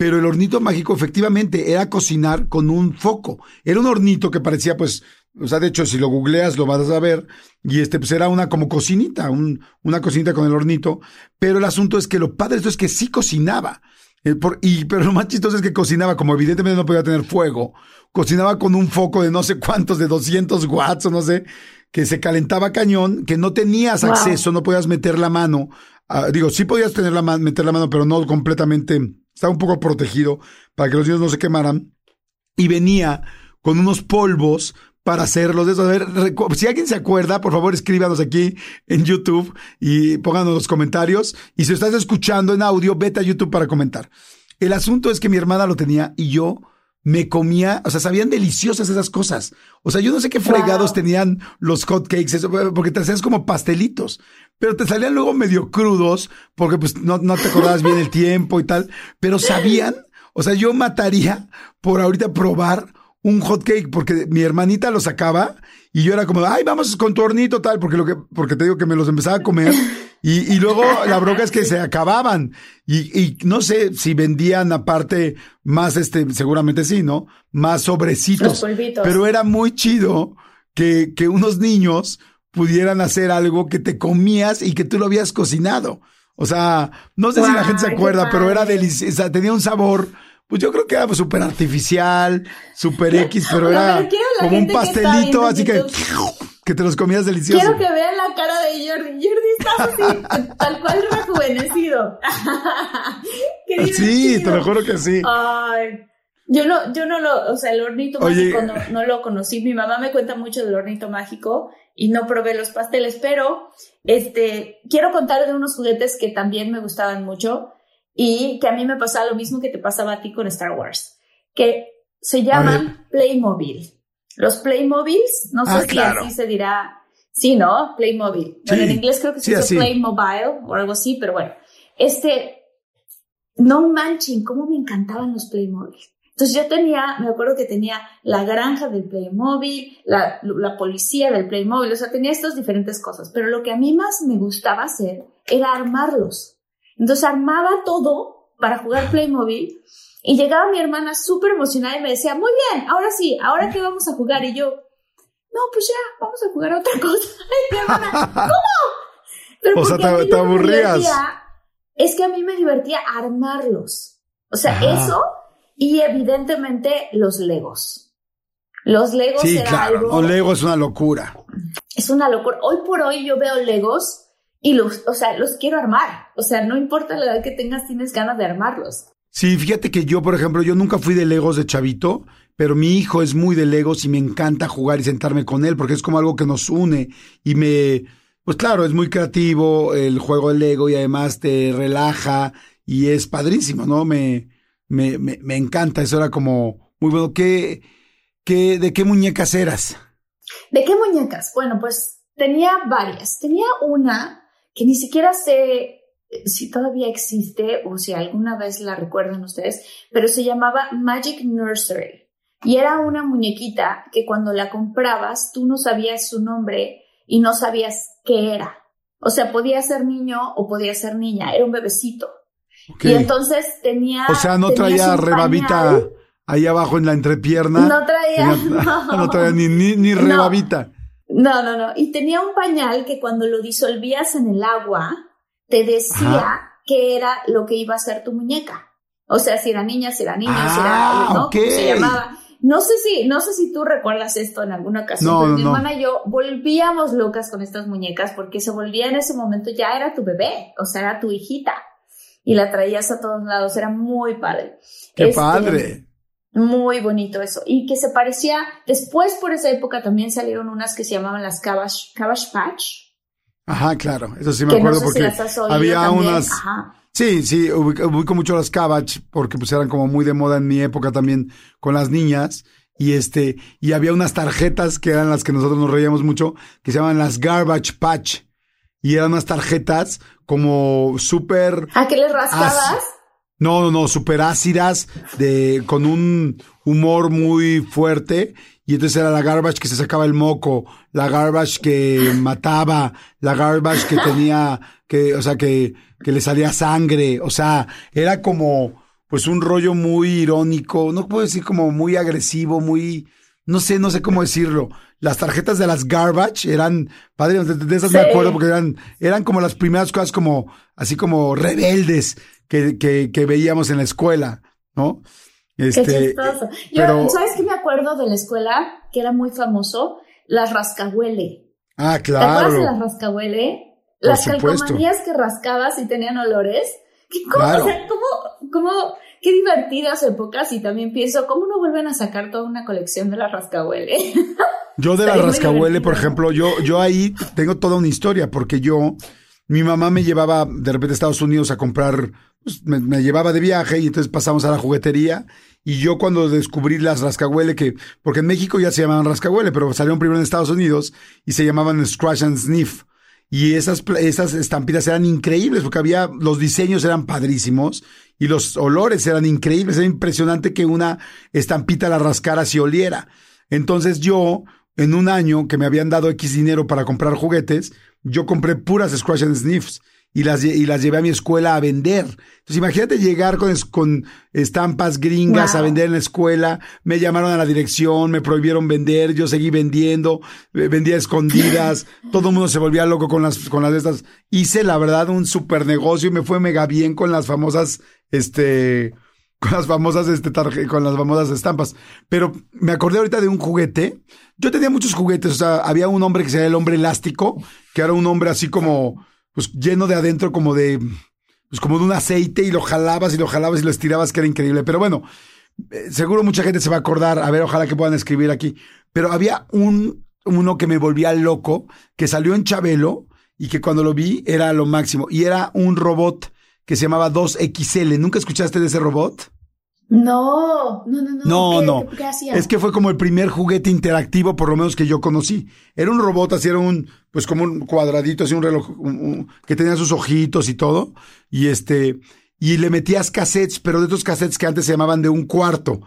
pero el hornito mágico efectivamente era cocinar con un foco. Era un hornito que parecía pues, o sea, de hecho, si lo googleas lo vas a ver, y este pues era una como cocinita, un, una cocinita con el hornito, pero el asunto es que lo padre de esto es que sí cocinaba. Eh, y, pero lo más chistoso es que cocinaba, como evidentemente no podía tener fuego, cocinaba con un foco de no sé cuántos, de 200 watts o no sé, que se calentaba cañón, que no tenías acceso, no podías meter la mano. digo, sí podías tener la meter la mano, pero no completamente estaba un poco protegido para que los niños no se quemaran. Y venía con unos polvos para hacerlos de eso. A ver, si alguien se acuerda, por favor escríbanos aquí en YouTube y pónganos los comentarios. Y si estás escuchando en audio, vete a YouTube para comentar. El asunto es que mi hermana lo tenía y yo me comía, o sea, sabían deliciosas esas cosas. O sea, yo no sé qué fregados tenían los hot cakes, porque te hacías como pastelitos, pero te salían luego medio crudos, porque pues no, no te acordabas bien el (laughs) tiempo y tal, pero sabían, o sea, yo mataría por ahorita probar un hot cake, porque mi hermanita lo sacaba y yo era como, ay, vamos con tu hornito tal, porque lo que, porque te digo que me los empezaba a comer y, y luego la bronca es que se acababan y, y no sé si vendían aparte más este, seguramente sí, ¿no? Más sobrecitos. Pero era muy chido que, que unos niños pudieran hacer algo que te comías y que tú lo habías cocinado. O sea, no sé si la gente se acuerda, pero era delicioso, tenía un sabor pues yo creo que era súper artificial, súper X, (laughs) pero era como un pastelito, así que, (laughs) que te los comías delicioso. Quiero que vean la cara de Jordi. Jordi está así, (laughs) tal cual rejuvenecido. sí, te lo juro que sí. Ay. Yo no, yo no lo, o sea, el hornito mágico no, no, lo conocí. Mi mamá me cuenta mucho del hornito mágico y no probé los pasteles, pero este, quiero contar de unos juguetes que también me gustaban mucho y que a mí me pasaba lo mismo que te pasaba a ti con Star Wars, que se llaman Playmobil. Los Playmobiles, no sé ah, si así se dirá, sí, ¿no? Playmobil. Bueno, en inglés creo que se dice Playmobil o algo así, pero bueno, este, no manchen, cómo me encantaban los Playmobil. Entonces yo tenía, me acuerdo que tenía la granja del Playmobil, la, la policía del Playmobil, o sea, tenía estas diferentes cosas, pero lo que a mí más me gustaba hacer era armarlos. Entonces armaba todo para jugar Playmobil y llegaba mi hermana súper emocionada y me decía, muy bien, ahora sí, ahora qué vamos a jugar. Y yo, no, pues ya, vamos a jugar otra (laughs) cosa. Y mi hermana, ¿cómo? Pero o sea, te, aburrías. Es que a mí me divertía armarlos. O sea, eso y evidentemente los Legos. Los Legos sí, claro. Los Legos es una locura. Es una locura. Hoy por hoy yo veo Legos y los, o sea, los quiero armar. O sea, no importa la edad que tengas, tienes ganas de armarlos. Sí, fíjate que yo, por ejemplo, yo nunca fui de Legos de chavito, pero mi hijo es muy de Legos y me encanta jugar y sentarme con él porque es como algo que nos une y me, pues claro, es muy creativo el juego de Lego y además te relaja y es padrísimo, ¿no? Me, me, me, encanta, eso era como muy bueno. ¿Qué, qué, ¿De qué muñecas eras? ¿De qué muñecas? Bueno, pues tenía varias. Tenía una que ni siquiera sé si todavía existe o si alguna vez la recuerdan ustedes, pero se llamaba Magic Nursery. Y era una muñequita que cuando la comprabas tú no sabías su nombre y no sabías qué era. O sea, podía ser niño o podía ser niña, era un bebecito. Y entonces tenía. O sea, no traía rebabita ahí abajo en la entrepierna. No traía. (laughs) (laughs) no, traía ni, ni, rebabita. No. No, no, Y tenía un pañal que cuando lo disolvías en el agua, te decía qué era lo que iba a ser tu muñeca. O sea, si era niña, si era niña, si era. Ah, ¿no? Se llamaba. No sé si, no sé si tú recuerdas esto en alguna ocasión, pero mi hermana y yo volvíamos locas con estas muñecas porque se volvía en ese momento, ya era tu bebé, o sea, era tu hijita y la traías a todos lados, era muy padre. ¡Qué este, padre! Muy bonito eso. Y que se parecía, después por esa época también salieron unas que se llamaban las Cabbage, Patch. Ajá, claro, eso sí me acuerdo porque había unas... Sí, sí, ubico, mucho las Cabbage porque pues eran como muy de moda en mi época también con las niñas y este y había unas tarjetas que eran las que nosotros nos reíamos mucho que se llamaban las Garbage Patch y eran unas tarjetas como súper... ¿A qué le rascabas? No, no, no, súper ácidas, de, con un humor muy fuerte. Y entonces era la garbage que se sacaba el moco, la garbage que (laughs) mataba, la garbage que tenía, que, o sea, que, que le salía sangre. O sea, era como, pues un rollo muy irónico, no puedo decir como muy agresivo, muy, no sé, no sé cómo decirlo las tarjetas de las garbage eran, padre, de, esas me acuerdo porque eran, eran como las primeras cosas como, así como rebeldes que, que, que veíamos en la escuela, ¿no? Este, qué chistoso. Yo, ¿sabes qué me acuerdo de la escuela? Que era muy famoso, las rascahuele. Ah, claro. ¿Te acuerdas de las rascahuele? Las calcomanías que rascabas y tenían olores. ¿Qué cosa? ¿cómo, cómo, qué divertidas épocas? Y también pienso, ¿cómo no vuelven a sacar toda una colección de las rascahuele? (laughs) Yo de la rascahuele, por ejemplo, yo, yo ahí tengo toda una historia, porque yo, mi mamá me llevaba de repente a Estados Unidos a comprar, pues, me, llevaba de viaje y entonces pasamos a la juguetería. Y yo cuando descubrí las rascahuele, que, porque en México ya se llamaban rascahuele, pero salieron primero en Estados Unidos y se llamaban Scratch and Sniff. Y esas, esas estampitas eran increíbles porque había, los diseños eran padrísimos y los olores eran increíbles. Era impresionante que una estampita la rascara si oliera. Entonces yo, en un año que me habían dado X dinero para comprar juguetes, yo compré puras Scratch and Sniffs y las, y las llevé a mi escuela a vender. Entonces imagínate llegar con, con estampas gringas a vender en la escuela, me llamaron a la dirección, me prohibieron vender, yo seguí vendiendo, vendía escondidas, (laughs) todo el mundo se volvía loco con las, con las de estas. Hice la verdad un super negocio y me fue mega bien con las famosas, este, con las famosas, este, con las famosas estampas. Pero me acordé ahorita de un juguete. Yo tenía muchos juguetes, o sea, había un hombre que se el hombre elástico, que era un hombre así como, pues lleno de adentro como de, pues como de un aceite y lo jalabas y lo jalabas y lo estirabas, que era increíble. Pero bueno, eh, seguro mucha gente se va a acordar, a ver, ojalá que puedan escribir aquí. Pero había un, uno que me volvía loco, que salió en Chabelo y que cuando lo vi era lo máximo. Y era un robot que se llamaba 2XL. ¿Nunca escuchaste de ese robot? No, no, no, no. No, no. Es que fue como el primer juguete interactivo, por lo menos que yo conocí. Era un robot, así era un, pues como un cuadradito, así un reloj, que tenía sus ojitos y todo. Y este, y le metías cassettes, pero de estos cassettes que antes se llamaban de un cuarto.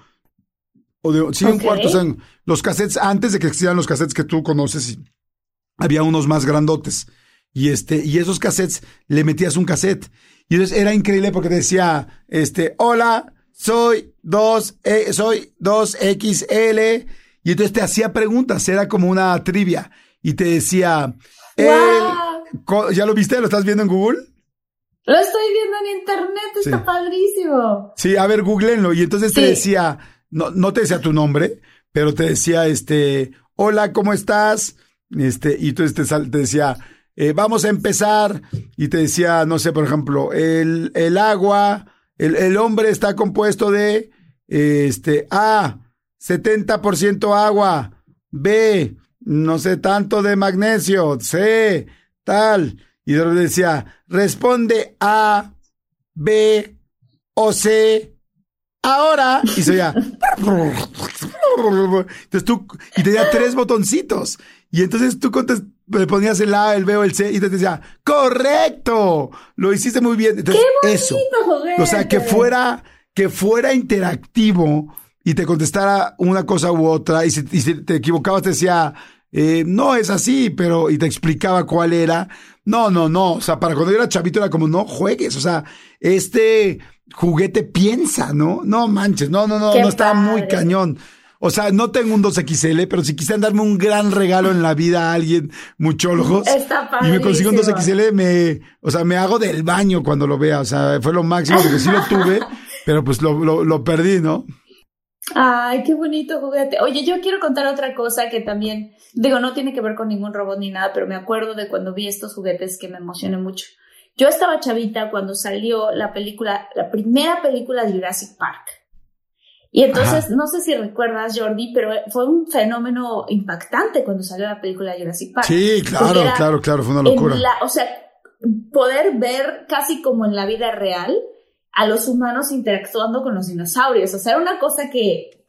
O de, sí, un cuarto. O sea, los cassettes, antes de que existieran los cassettes que tú conoces, había unos más grandotes. Y este, y esos cassettes le metías un cassette. Y entonces era increíble porque decía, este, hola, soy 2, e, soy 2XL. Y entonces te hacía preguntas, era como una trivia. Y te decía, ¿ya lo viste? ¿Lo estás viendo en Google? Lo estoy viendo en internet, está padrísimo. Sí, a ver, googleenlo. Y entonces te decía, no, no te decía tu nombre, pero te decía, este, hola, ¿cómo estás? Este, y entonces te, te decía, eh, vamos a empezar. Y te decía, no sé, por ejemplo, el, el agua, el, el hombre está compuesto de, este, A, 70% agua, B, no sé tanto de magnesio, C, tal. Y decía, responde A, B o C, ahora. Y se ya. (laughs) Entonces tú, y tenía tres botoncitos. Y entonces tú le ponías el A, el B o el C y te decía, correcto, lo hiciste muy bien. Entonces, eso. O sea, que fuera, que fuera interactivo y te contestara una cosa u otra y si, te equivocabas te decía, eh, no es así, pero y te explicaba cuál era. No, no, no. O sea, para cuando yo era chavito era como, no juegues. O sea, este juguete piensa, ¿no? No manches, no, no, no, no está muy cañón. O sea, no tengo un 2XL, pero si quisieran darme un gran regalo en la vida a alguien, muchólogos, y me consigo un 2XL, me, o sea, me hago del baño cuando lo vea. O sea, fue lo máximo, porque sí lo tuve, pero pues lo, lo, lo perdí, ¿no? Ay, qué bonito juguete. Oye, yo quiero contar otra cosa que también, digo, no tiene que ver con ningún robot ni nada, pero me acuerdo de cuando vi estos juguetes que me emocioné mucho. Yo estaba chavita cuando salió la película, la primera película de Jurassic Park. Y entonces, no sé si recuerdas, Jordi, pero fue un fenómeno impactante cuando salió la película de Jurassic Park. Sí, claro, claro, claro, fue una locura. o sea, poder ver casi como en la vida real a los humanos interactuando con los dinosaurios. O sea, era una cosa que,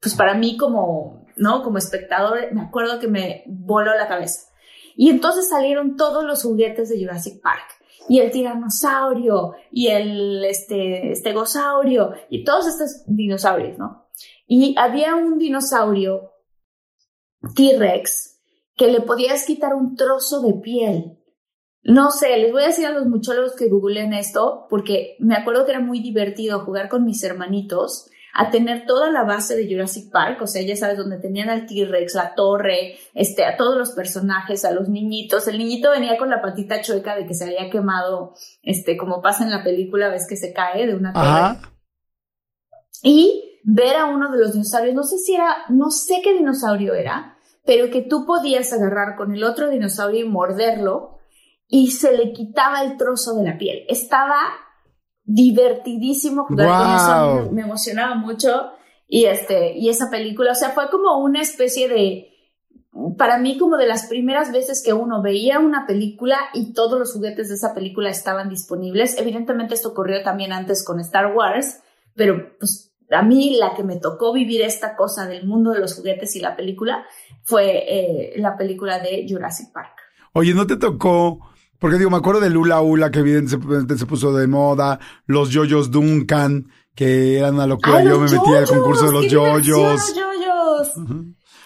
pues para mí como, ¿no? Como espectador, me acuerdo que me voló la cabeza. Y entonces salieron todos los juguetes de Jurassic Park. Y el tiranosaurio, y el este, estegosaurio, y todos estos dinosaurios, ¿no? Y había un dinosaurio T-Rex que le podías quitar un trozo de piel no sé, les voy a decir a los muchólogos que googleen esto, porque me acuerdo que era muy divertido jugar con mis hermanitos a tener toda la base de Jurassic Park, o sea, ya sabes, donde tenían al T-Rex, la torre, este, a todos los personajes, a los niñitos. El niñito venía con la patita chueca de que se había quemado, este, como pasa en la película, ves que se cae de una torre. Y ver a uno de los dinosaurios, no sé si era, no sé qué dinosaurio era, pero que tú podías agarrar con el otro dinosaurio y morderlo y se le quitaba el trozo de la piel. Estaba divertidísimo jugar con eso, me, emocionaba mucho y este y esa película, o sea, fue como una especie de para mí como de las primeras veces que uno veía una película y todos los juguetes de esa película estaban disponibles. Evidentemente esto ocurrió también antes con Star Wars, pero pues a mí la que me tocó vivir esta cosa del mundo de los juguetes y la película fue eh, la película de Jurassic Park. Oye, ¿no te tocó porque digo, me acuerdo de Lula Ula, que evidentemente se puso de moda, los yoyos Duncan, que eran una locura. Yo me metía al concurso de los yoyos. yoyos.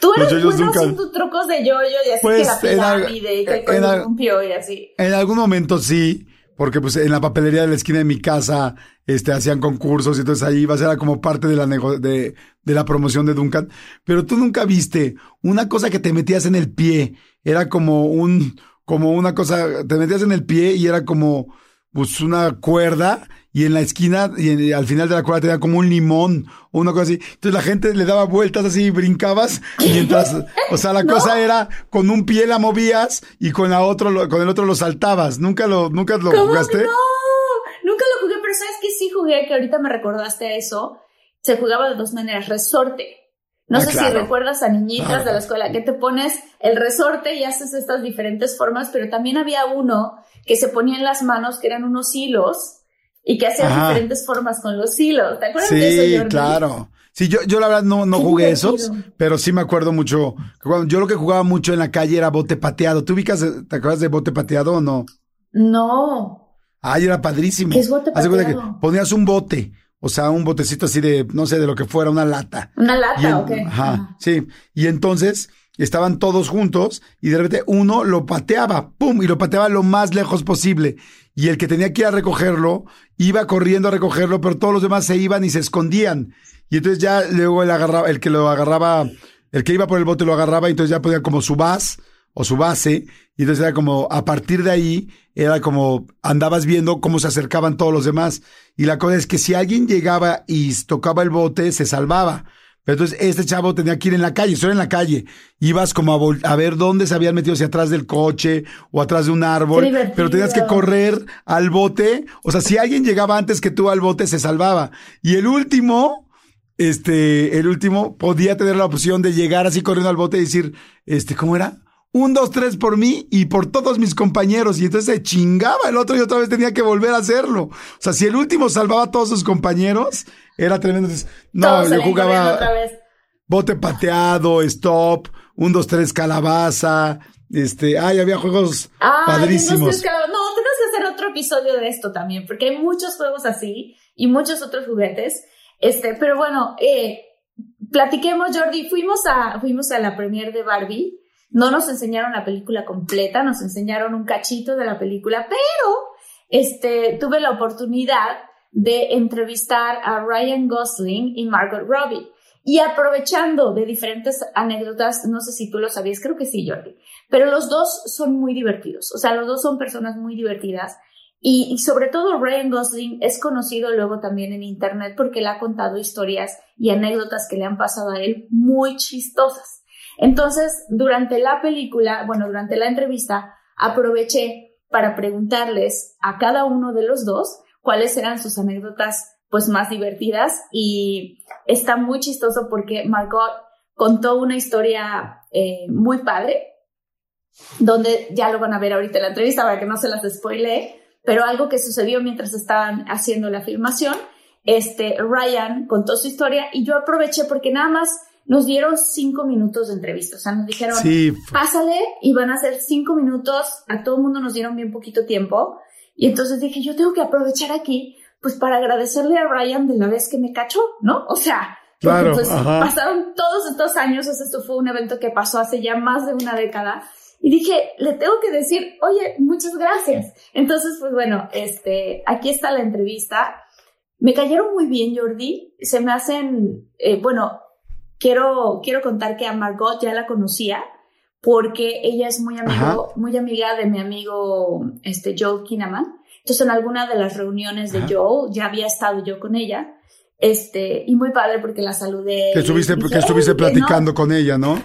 Tú eres los bueno haciendo trucos de yoyo y así pues, que la pirámide y que el y así. En algún momento sí, porque pues en la papelería de la esquina de mi casa este, hacían concursos y entonces ahí iba a ser como parte de la, de, de la promoción de Duncan. Pero tú nunca viste una cosa que te metías en el pie, era como un como una cosa, te metías en el pie y era como pues una cuerda y en la esquina y al final de la cuerda tenía como un limón o una cosa así. Entonces la gente le daba vueltas así, brincabas mientras, o sea, la (laughs) cosa era con un pie la movías y con la otro, con el otro lo saltabas. Nunca lo, nunca lo jugaste. No, nunca lo jugué, pero sabes que sí jugué, que ahorita me recordaste a eso. Se jugaba de dos maneras, resorte. No ah, sé si recuerdas a niñitas de la escuela que te pones el resorte y haces estas diferentes formas, pero también había uno que se ponía en las manos que eran unos hilos y que hacías diferentes formas con los hilos. ¿Te acuerdas de eso, Sí, claro. Sí, yo, yo la verdad no, no jugué esos, pero sí me acuerdo mucho. Cuando, yo lo que jugaba mucho en la calle era bote pateado. ¿Tú ubicas, te acuerdas de bote pateado o no? No. Ay, era padrísimo. ¿Qué es bote pateado? ponías un bote, o sea, un botecito así de, no sé, de lo que fuera, una lata. Una lata, ok. Ajá, sí. Y entonces estaban todos juntos y de repente uno lo pateaba, ¡pum! Y lo pateaba lo más lejos posible. Y el que tenía que ir a recogerlo, iba corriendo a recogerlo, pero todos los demás se iban y se escondían. Y entonces ya luego el, agarraba, el que lo agarraba, el que iba por el bote lo agarraba y entonces ya ponía como su base o su base. Y entonces era como, a partir de ahí, era como andabas viendo cómo se acercaban todos los demás. Y la cosa es que si alguien llegaba y tocaba el bote, se salvaba. Pero entonces este chavo tenía que ir en la calle, solo en la calle. Ibas como a, ver dónde se habían metido, si atrás del coche o atrás de un árbol. Pero tenías que correr al bote. O sea, si alguien llegaba antes que tú al bote, se salvaba. Y el último, este, el último podía tener la opción de llegar así corriendo al bote y decir, este, ¿cómo era? Un, dos, tres por mí y por todos mis compañeros. Y entonces se chingaba el otro y otra vez tenía que volver a hacerlo. O sea, si el último salvaba a todos sus compañeros, era tremendo. no, yo jugaba bote pateado, stop, un, dos, tres calabaza. Este, ay, había juegos padrísimos. no, tenemos que hacer otro episodio de esto también, porque hay muchos juegos así y muchos otros juguetes. Este, pero bueno, eh, platiquemos, Jordi. Fuimos a, fuimos a la premier de Barbie no nos enseñaron la película completa, nos enseñaron un cachito de la película, pero este, tuve la oportunidad de entrevistar a Ryan Gosling y Margot Robbie. Y aprovechando de diferentes anécdotas, no sé si tú lo sabías, creo que sí, Jordi, pero los dos son muy divertidos, o sea, los dos son personas muy divertidas. Y, y, sobre todo Ryan Gosling es conocido luego también en Internet porque le ha contado historias y anécdotas que le han pasado a él muy chistosas. Entonces, durante la película, bueno, durante la entrevista, aproveché para preguntarles a cada uno de los dos cuáles eran sus anécdotas pues más divertidas. Y está muy chistoso porque Margot contó una historia eh, muy padre donde ya lo van a ver ahorita en la entrevista para que no se las spoile, pero algo que sucedió mientras estaban haciendo la filmación, este Ryan contó su historia y yo aproveché porque nada más nos dieron cinco minutos de entrevista. O sea, nos dijeron, pásale y van a ser cinco minutos. A todo el mundo nos dieron bien poquito tiempo. Y entonces dije, yo tengo que aprovechar aquí, pues para agradecerle a Ryan de la vez que me cachó, ¿no? O sea, claro, pues, pasaron todos estos años. esto fue un evento que pasó hace ya más de una década. Y dije, le tengo que decir, oye, muchas gracias. Entonces, pues bueno, este, aquí está la entrevista. Me cayeron muy bien, Jordi. Se me hacen, eh, bueno, quiero, quiero contar que a Margot ya la conocía porque ella es muy amigo, muy amiga de mi amigo este, Joel Kinnaman. Entonces, en alguna de las reuniones de Joel, ya había estado yo con ella. Este, y muy padre porque la saludé. Que estuviste, que estuviste platicando con ella, ¿no?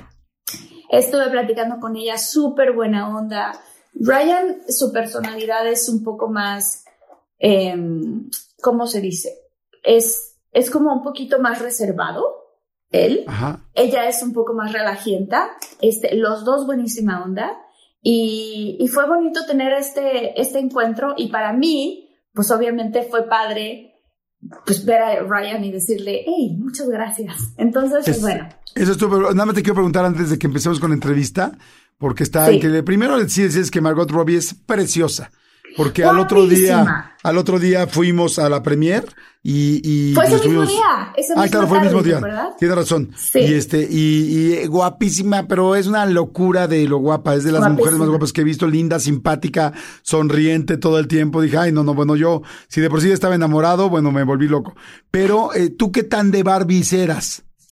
Estuve platicando con ella, súper buena onda. Ryan, su personalidad es un poco más, em, ¿cómo se dice? Es, es como un poquito más reservado él. Ella es un poco más relajienta. Este, los dos buenísima onda. Y, y, fue bonito tener este, este encuentro. Y para mí, pues obviamente fue padre pues ver a Ryan y decirle, hey, muchas gracias. Entonces, pues, bueno. Eso es todo. Nada más te quiero preguntar antes de que empecemos con la entrevista, porque está en que primero sí es que Margot Robbie es preciosa. Porque al otro día, al otro día fuimos a la premier y, y fue ese mismo día. Ese ah, claro, fue el mismo día. ¿verdad? Tiene razón. Sí. Y este, y, guapísima, pero es una locura de lo guapa. Es de las mujeres más guapas que he visto, linda, simpática, sonriente todo el tiempo. Dije, ay, no, no, bueno, yo, si de por sí estaba enamorado, bueno, me volví loco. Pero, eh, ¿tú qué tan de Barbie eras?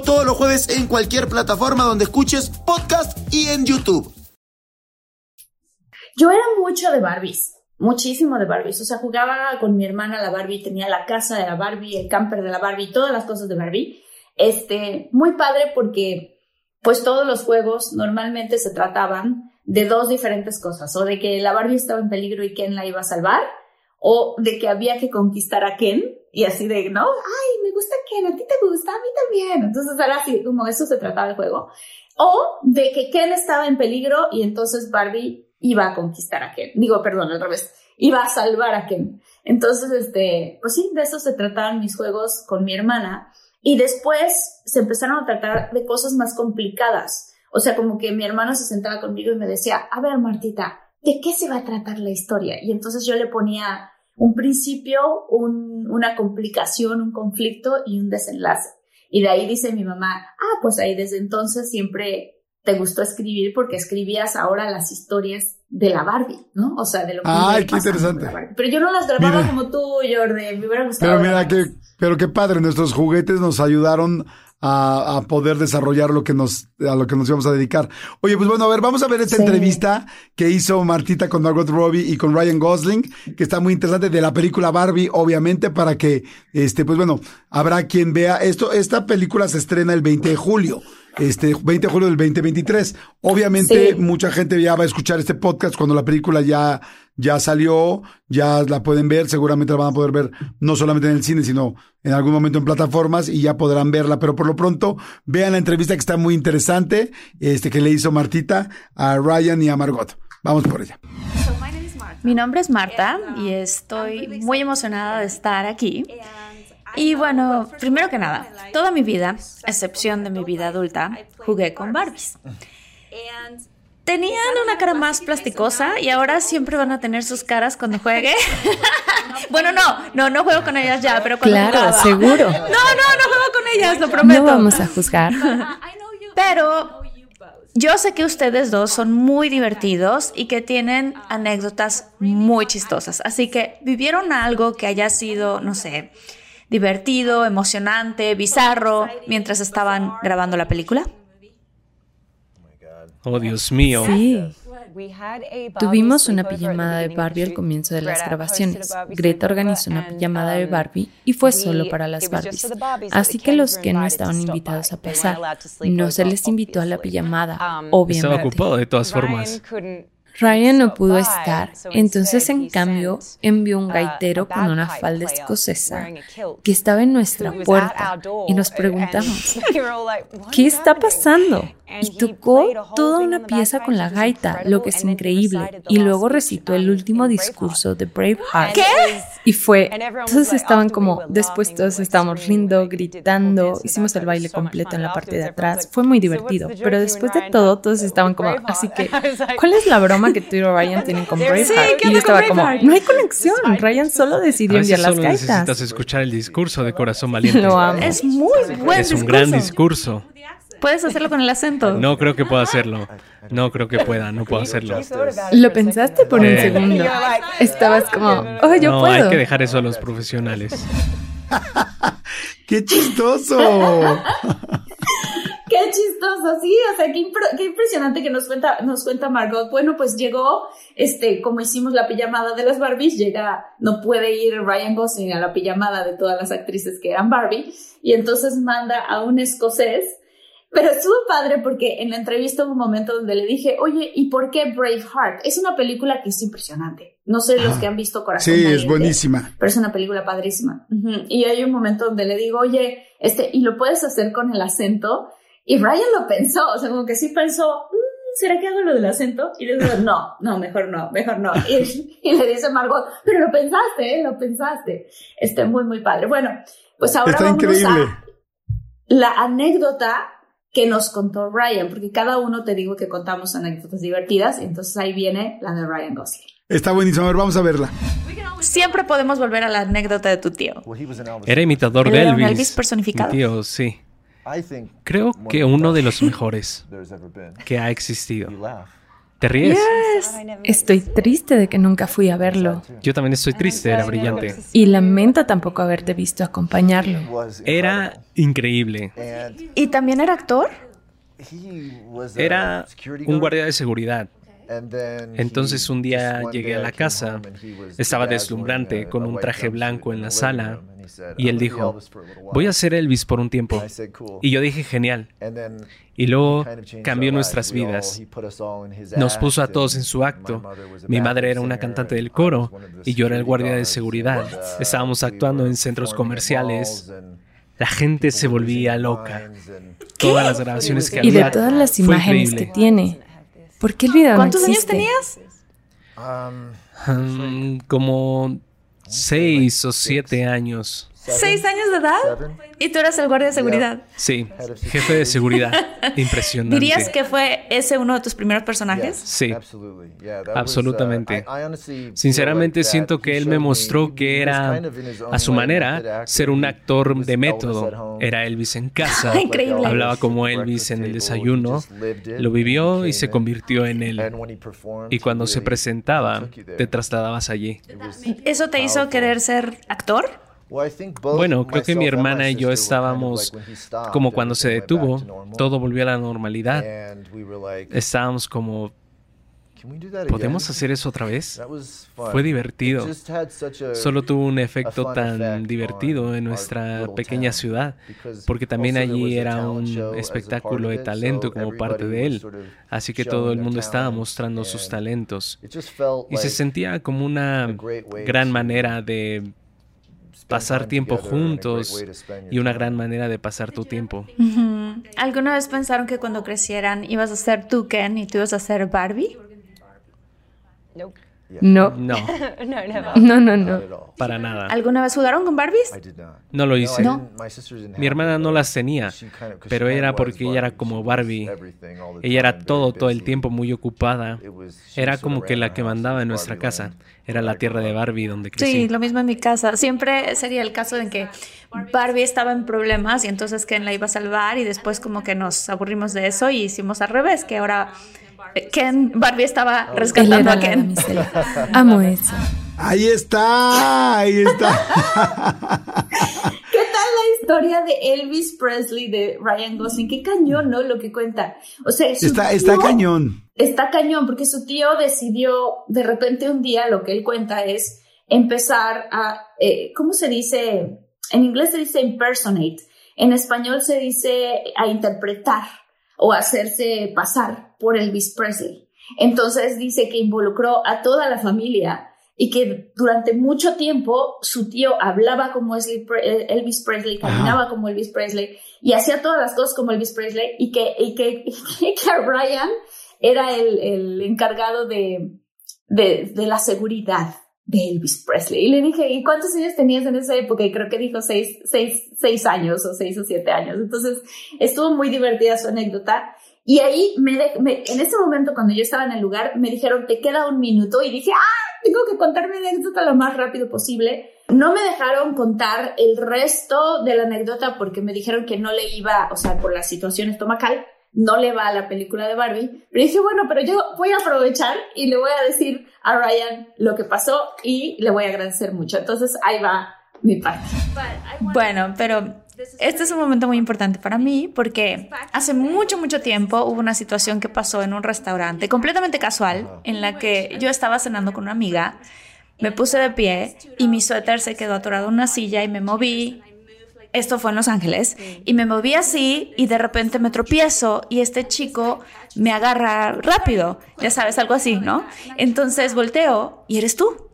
todos los jueves en cualquier plataforma donde escuches podcast y en YouTube. Yo era mucho de Barbies, muchísimo de Barbies. O sea, jugaba con mi hermana la Barbie, tenía la casa de la Barbie, el camper de la Barbie, todas las cosas de Barbie. Este, muy padre porque pues todos los juegos normalmente se trataban de dos diferentes cosas, o de que la Barbie estaba en peligro y Ken la iba a salvar, o de que había que conquistar a Ken y así de, ¿no? Ay, me gusta Ken, a ti te gusta, a mí también. Entonces era así, como eso se trataba el juego. O de que Ken estaba en peligro y entonces Barbie iba a conquistar a Ken. Digo, perdón, al revés, iba a salvar a Ken. Entonces, este, pues sí, de eso se trataban mis juegos con mi hermana. Y después se empezaron a tratar de cosas más complicadas. O sea, como que mi hermana se sentaba conmigo y me decía, a ver, Martita, ¿de qué se va a tratar la historia? Y entonces yo le ponía un principio, una complicación, un conflicto y un desenlace. Y de ahí dice mi mamá, ah, pues ahí desde entonces siempre te gustó escribir porque escribías ahora las historias de la Barbie, ¿no? O sea, de lo que... Ay, qué interesante. Pero yo no las grababa como tú, Jordi, me hubiera gustado. Pero mira, que, pero qué padre, nuestros juguetes nos ayudaron a, poder desarrollar lo que nos, a lo que nos íbamos a dedicar. Oye, pues bueno, a ver, vamos a ver esta entrevista que hizo Martita con Margot Robbie y con Ryan Gosling, que está muy interesante de la película Barbie, obviamente, para que, este, pues bueno, habrá quien vea esto. Esta película se estrena el 20 de julio este 20 de julio del 2023. Obviamente mucha gente ya va a escuchar este podcast cuando la película ya ya salió, ya la pueden ver, seguramente la van a poder ver no solamente en el cine, sino en algún momento en plataformas y ya podrán verla, pero por lo pronto vean la entrevista que está muy interesante, este que le hizo Martita a Ryan y a Margot. Vamos por ella. Mi nombre es Marta y estoy muy emocionada de estar aquí. Y bueno, primero que nada, toda mi vida, excepción de mi vida adulta, jugué con Barbies. Tenían una cara más plasticosa y ahora siempre van a tener sus caras cuando juegue. (laughs) bueno, no, no, no juego con ellas ya, pero cuando Claro, seguro. (laughs) No, no, no juego con ellas, lo prometo. No vamos a juzgar. Pero yo sé que ustedes dos son muy divertidos y que tienen anécdotas muy chistosas. Así que vivieron algo que haya sido, no sé, divertido, emocionante, bizarro mientras estaban grabando la película. Oh, Dios mío. Sí. Tuvimos una pijamada de Barbie al comienzo de las grabaciones. Greta organizó una pijamada de Barbie y fue solo para las Barbies. Así que los que no estaban invitados a pasar, no se les invitó a la pijamada, obviamente. Estaba ocupado de todas formas. Ryan no pudo estar, entonces en cambio envió un gaitero con una falda escocesa que estaba en nuestra puerta y nos preguntamos, (laughs) ¿qué está pasando? Y tocó toda una pieza con la gaita, lo que es increíble, y luego recitó el último discurso de Braveheart. ¿Qué? Y fue, todos estaban como, después todos estábamos riendo, gritando, hicimos el baile completo en la parte de atrás, fue muy divertido, pero después de todo todos estaban como, así (laughs) que, ¿cuál es la broma que tú y (laughs) Ryan tienen con (laughs) Braveheart? y yo estaba como, no hay conexión, Ryan solo decidió enviar las gaitas. necesitas escuchar el discurso de Corazón Valiente. Lo amo. Es muy buen Es un discurso. gran discurso. Puedes hacerlo con el acento. No creo que pueda hacerlo. No creo que pueda, no puedo hacerlo. Lo pensaste por un Eh. segundo. Estabas como, oh, yo no, puedo. hay que dejar eso a los profesionales. (laughs) ¡Qué chistoso! (laughs) Qué chistoso, sí, o sea, qué, impre- qué impresionante que nos cuenta, nos cuenta Margot. Bueno, pues llegó, este, como hicimos la pijamada de las Barbies, llega, no puede ir Ryan Gosling a la pijamada de todas las actrices que eran Barbie, y entonces manda a un escocés, pero estuvo padre porque en la entrevista hubo un momento donde le dije, oye, ¿y por qué Braveheart? Es una película que es impresionante. No sé los que han visto Corazón Sí, es buenísima. pero es una película padrísima. Y hay un momento donde le digo, oye, este, ¿y lo puedes hacer con el acento? Y Ryan lo pensó, o sea, como que sí pensó, "Mm, ¿será que hago lo del acento? Y le digo, no, no, mejor no, mejor no. Y, (laughs) y le dice Margot, pero lo pensaste, ¿eh? Lo pensaste. Este, muy, muy padre. Bueno, pues ahora Está vámonos increíble. a la anécdota que nos contó Ryan, porque cada uno te digo que contamos anécdotas divertidas, y entonces ahí viene la de Ryan Gosling. Está buenísimo, a ver, vamos a verla. Siempre podemos volver a la anécdota de tu tío. Era imitador de Elvis. Elvis personificado. Mi tío, sí. Creo que uno de los mejores (laughs) que ha existido. ¿Te ríes? Estoy triste de que nunca fui a verlo. Yo también estoy triste, era brillante. Y lamento tampoco haberte visto acompañarlo. Era increíble. ¿Y también era actor? Era un guardia de seguridad. Entonces un día llegué a la casa, estaba deslumbrante con un traje blanco en la sala y él dijo, voy a ser Elvis por un tiempo. Y yo dije, genial. Y luego cambió nuestras vidas. Nos puso a todos en su acto. Mi madre era una cantante del coro y yo era el guardia de seguridad. Estábamos actuando en centros comerciales. La gente se volvía loca. Todas las grabaciones que Y había. de todas las imágenes que tiene. ¿Por qué el video ¿Cuántos años tenías? Mm, como seis o siete años. ¿Seis años de edad? Y tú eras el guardia de seguridad. Sí, jefe de (laughs) seguridad. (laughs) Impresionante. ¿Dirías que fue ese uno de tus primeros personajes? Sí, absolutamente. Sinceramente siento que él me mostró que era, a su manera, ser un actor de método. Era Elvis en casa, (laughs) Increíble. hablaba como Elvis en el desayuno, lo vivió y se convirtió en él. Y cuando se presentaba, te trasladabas allí. ¿Eso te hizo querer ser actor? Bueno, creo que mi hermana y yo estábamos como cuando se detuvo, todo volvió a la normalidad. Estábamos como, ¿podemos hacer eso otra vez? Fue divertido. Solo tuvo un efecto tan divertido en nuestra pequeña ciudad, porque también allí era un espectáculo de talento como parte de él, así que todo el mundo estaba mostrando sus talentos y se sentía como una gran manera de pasar tiempo juntos y una gran manera de pasar tu tiempo. ¿Alguna vez pensaron que cuando crecieran ibas a ser tú Ken y tú ibas a ser Barbie? (laughs) No, No, no, no, no. para nada. ¿Alguna vez jugaron con Barbies? No lo hice. No. Mi hermana no las tenía, pero era porque ella era como Barbie. Ella era todo, todo el tiempo muy ocupada. Era como que la que mandaba en nuestra casa. Era la tierra de Barbie donde Sí, crecí. lo mismo en mi casa. Siempre sería el caso en que Barbie estaba en problemas y entonces Ken la iba a salvar y después como que nos aburrimos de eso y hicimos al revés, que ahora eh, Ken, Barbie estaba rescatando a Ken. (laughs) Amo eso. Ahí está, ahí está. (laughs) ¿Qué tal la historia de Elvis Presley de Ryan Gosling? Qué cañón, ¿no? Lo que cuenta. O sea, Está, cañón. Está cañón porque su tío decidió, de repente un día, lo que él cuenta es empezar a, eh, ¿cómo se dice? En inglés se dice impersonate, en español se dice a interpretar o hacerse pasar por Elvis Presley. Entonces dice que involucró a toda la familia y que durante mucho tiempo su tío hablaba como Elvis eh, Presley, caminaba como Elvis Presley y hacía todas las cosas como Elvis Presley y que, y que, (laughs) y que Ryan era el, el encargado de, de, de la seguridad de Elvis Presley. Y le dije, ¿y cuántos años tenías en esa época? Y creo que dijo seis, seis, seis años o seis o siete años. Entonces, estuvo muy divertida su anécdota. Y ahí, me, de- me- en ese momento, cuando yo estaba en el lugar, me dijeron, te queda un minuto. Y dije, ah, tengo que contar mi anécdota lo más rápido posible. No me dejaron contar el resto de la anécdota porque me dijeron que no le iba, o sea, por la situación estomacal, no le va a la película de Barbie. Pero dije, bueno, pero yo voy a aprovechar y le voy a decir a Ryan lo que pasó y le voy a agradecer mucho. Entonces ahí va mi parte. Bueno, pero este es un momento muy importante para mí porque hace mucho, mucho tiempo hubo una situación que pasó en un restaurante completamente casual en la que yo estaba cenando con una amiga, me puse de pie y mi suéter se quedó atorado en una silla y me moví. Esto fue en Los Ángeles y me moví así y de repente me tropiezo y este chico me agarra rápido, ya sabes, algo así, ¿no? Entonces volteo y eres tú.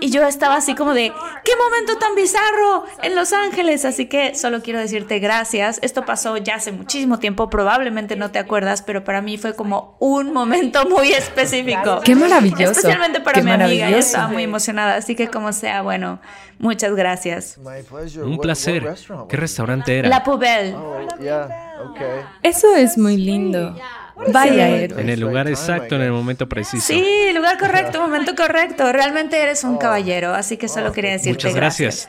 Y yo estaba así como de, ¡qué momento tan bizarro en Los Ángeles! Así que solo quiero decirte gracias. Esto pasó ya hace muchísimo tiempo, probablemente no te acuerdas, pero para mí fue como un momento muy específico. ¡Qué maravilloso! Especialmente para mi amiga, ella estaba muy emocionada. Así que como sea, bueno, muchas gracias. Un placer. ¿Qué restaurante era? La Poubelle. Oh, Eso es muy lindo. Vaya, En el lugar exacto, en el momento preciso. Sí, lugar correcto, (laughs) momento correcto. Realmente eres un oh. caballero, así que solo quería decirte Muchas gracias.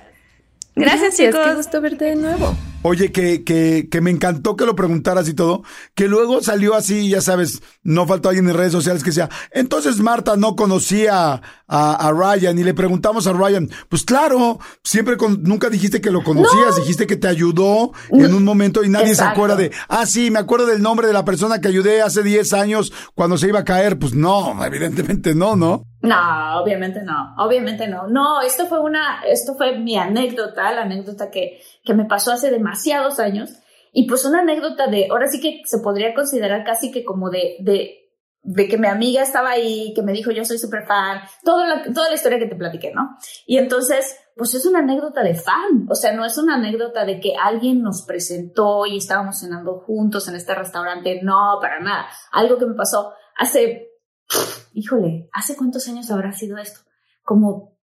Gracias, chicos. Qué gusto verte de nuevo. Oye, que, que, que me encantó que lo preguntaras y todo, que luego salió así, ya sabes, no faltó alguien en redes sociales que decía, entonces Marta no conocía a, Ryan y le preguntamos a Ryan, pues claro, siempre con, nunca dijiste que lo conocías, dijiste que te ayudó en un momento y nadie se acuerda de, ah, sí, me acuerdo del nombre de la persona que ayudé hace 10 años cuando se iba a caer. Pues no, evidentemente no, ¿no? No, obviamente no, obviamente no. No, esto fue una, esto fue mi anécdota, la anécdota que, que me pasó hace demasiados años. Y pues una anécdota de, ahora sí que se podría considerar casi que como de, de, de que mi amiga estaba ahí, que me dijo yo soy súper fan, toda la, toda la historia que te platiqué, ¿no? Y entonces, pues es una anécdota de fan, o sea, no es una anécdota de que alguien nos presentó y estábamos cenando juntos en este restaurante, no, para nada. Algo que me pasó hace híjole, ¿hace cuántos años habrá sido esto? Como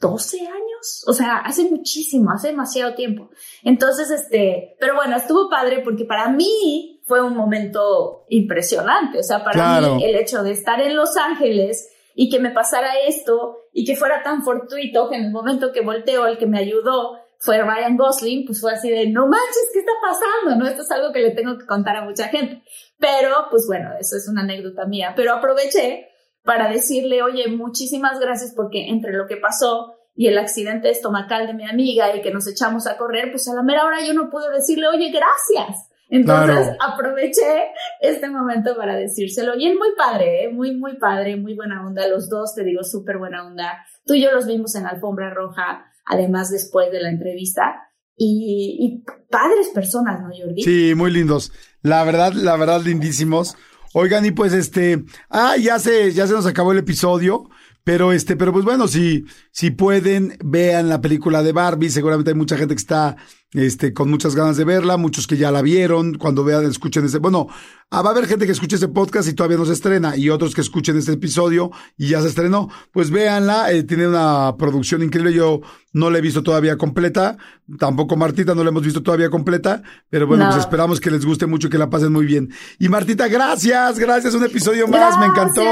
12 años, o sea, hace muchísimo, hace demasiado tiempo. Entonces, este, pero bueno, estuvo padre porque para mí fue un momento impresionante, o sea, para mí el hecho de estar en Los Ángeles y que me pasara esto y que fuera tan fortuito que en el momento que volteo el que me ayudó fue Ryan Gosling, pues fue así de, no manches, ¿qué está pasando? No, esto es algo que le tengo que contar a mucha gente. Pero, pues bueno, eso es una anécdota mía. Pero aproveché para decirle, oye, muchísimas gracias porque entre lo que pasó y el accidente estomacal de mi amiga y que nos echamos a correr, pues a la mera hora yo no pude decirle, oye, gracias. Entonces aproveché este momento para decírselo. Y él muy padre, ¿eh? muy, muy padre, muy buena onda. Los dos, te digo, súper buena onda. Tú y yo los vimos en Alfombra Roja, además después de la entrevista y, padres personas, ¿no, Jordi? Sí, muy lindos. La verdad, la verdad, lindísimos. Oigan, y pues este, ah, ya se, ya se nos acabó el episodio. Pero este, pero pues bueno, si, si pueden, vean la película de Barbie. Seguramente hay mucha gente que está este, con muchas ganas de verla, muchos que ya la vieron, cuando vean, escuchen ese, bueno, ah, va a haber gente que escuche ese podcast y todavía no se estrena, y otros que escuchen este episodio y ya se estrenó, pues véanla, eh, tiene una producción increíble, yo no la he visto todavía completa, tampoco Martita no la hemos visto todavía completa, pero bueno, pues esperamos que les guste mucho y que la pasen muy bien. Y Martita, gracias, gracias, un episodio más, me encantó.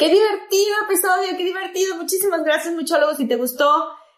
Qué divertido episodio, qué divertido. Muchísimas gracias, muchólogos. Si te gustó,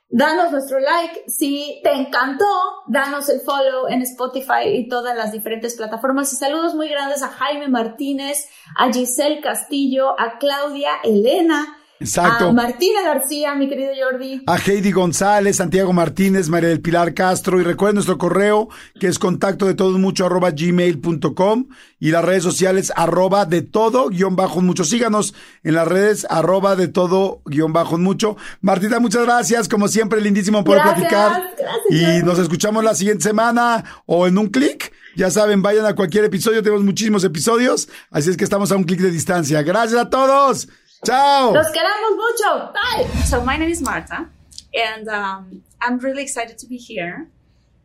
danos nuestro like. Si te encantó, danos el follow en Spotify y todas las diferentes plataformas. Y saludos muy grandes a Jaime Martínez, a Giselle Castillo, a Claudia Elena, Exacto. A Martina García, mi querido Jordi. A Heidi González, Santiago Martínez, María del Pilar Castro. Y recuerden nuestro correo, que es contacto de todo mucho arroba gmail.com y las redes sociales arroba de todo guion bajo mucho. Síganos en las redes arroba de todo guion bajo mucho. Martita, muchas gracias. Como siempre, lindísimo poder platicar. y nos escuchamos la siguiente semana o en un clic. Ya saben, vayan a cualquier episodio. Tenemos muchísimos episodios. Así es que estamos a un clic de distancia. Gracias a todos. Ciao. Los queremos mucho. Bye. So my name is Marta, and um, I'm really excited to be here.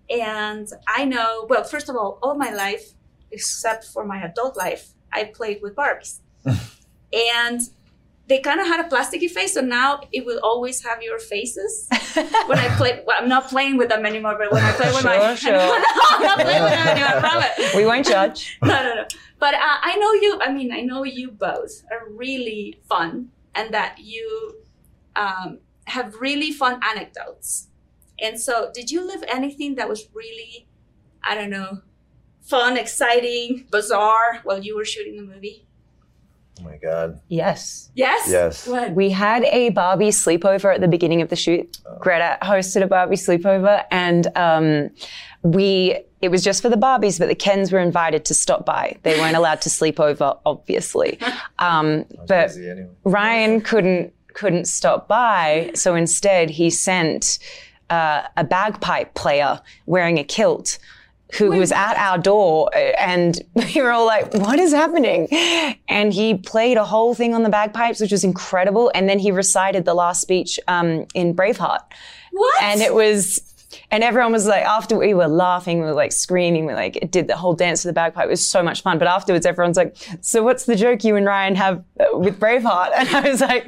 And I know, well, first of all, all my life, except for my adult life, I played with Barbies. (laughs) and they kind of had a plasticky face, so now it will always have your faces. (laughs) when I play, well, I'm not playing with them anymore, but when I play with sure, my, sure. (laughs) no, I'm not playing with them anymore. I promise. (laughs) We won't judge. no, no, no. But uh, I know you. I mean, I know you both are really fun, and that you um, have really fun anecdotes. And so, did you live anything that was really, I don't know, fun, exciting, bizarre while you were shooting the movie? Oh my God. Yes. Yes? Yes. What? We had a Barbie sleepover at the beginning of the shoot. Oh. Greta hosted a Barbie sleepover and um, we it was just for the Barbies, but the Kens were invited to stop by. They weren't (laughs) allowed to sleep over, obviously. (laughs) Um, but anyway. Ryan couldn't couldn't stop by, so instead he sent uh, a bagpipe player wearing a kilt who was at our door and (laughs) we were all like, what is happening? And he played a whole thing on the bagpipes, which was incredible. And then he recited the last speech um, in Braveheart. What? And it was, and everyone was like, after we were laughing, we were like screaming, we like did the whole dance to the bagpipe. It was so much fun. But afterwards, everyone's like, so what's the joke you and Ryan have uh, with Braveheart? (laughs) And I was like,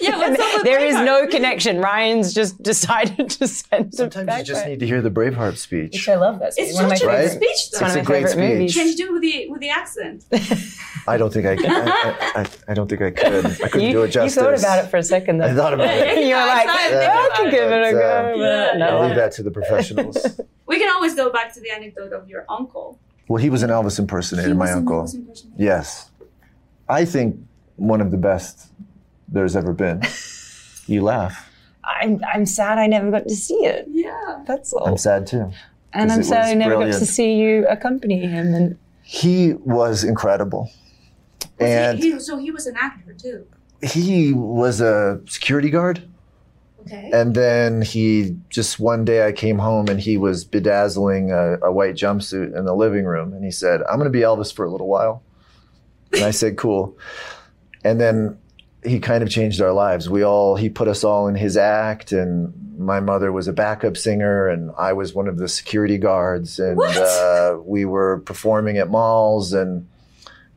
yeah, what's up with there is Braveheart? no connection. Ryan's just decided to send Sometimes you just need to hear the Braveheart speech. Which I love that. It's one of my such a Right? good speech, It's though. one of It's my a great favorite speech. movies. Can you do it with the with the accent? (laughs) I don't think I could. I, I, I, I don't think I could. I couldn't You, do it justice. you thought about it for a second. Though. I thought about it. You're Yeah, like, I thought I about could it, give it a go. uh, but Yeah. I'll leave that to the professionals. (laughs) We can always go back to the anecdote of your uncle. well, he was an Elvis impersonator, He my was an uncle. Elvis impersonator. Yes. I think one of the best there's ever been. You laugh. I'm, I'm sad I never got to see it. Yeah. That's all. I'm sad too. And I'm it sad I never got to see you accompany him. And He was incredible. And he, he, so he was an actor too. he was a security guard. Okay. And then he just one day I came home and he was bedazzling a, a white jumpsuit in the living room. And he said, I'm going to be Elvis for a little while. And I said, cool. And then he kind of changed our lives. We all, he put us all in his act. And my mother was a backup singer and I was one of the security guards. And What? uh, we were performing at malls and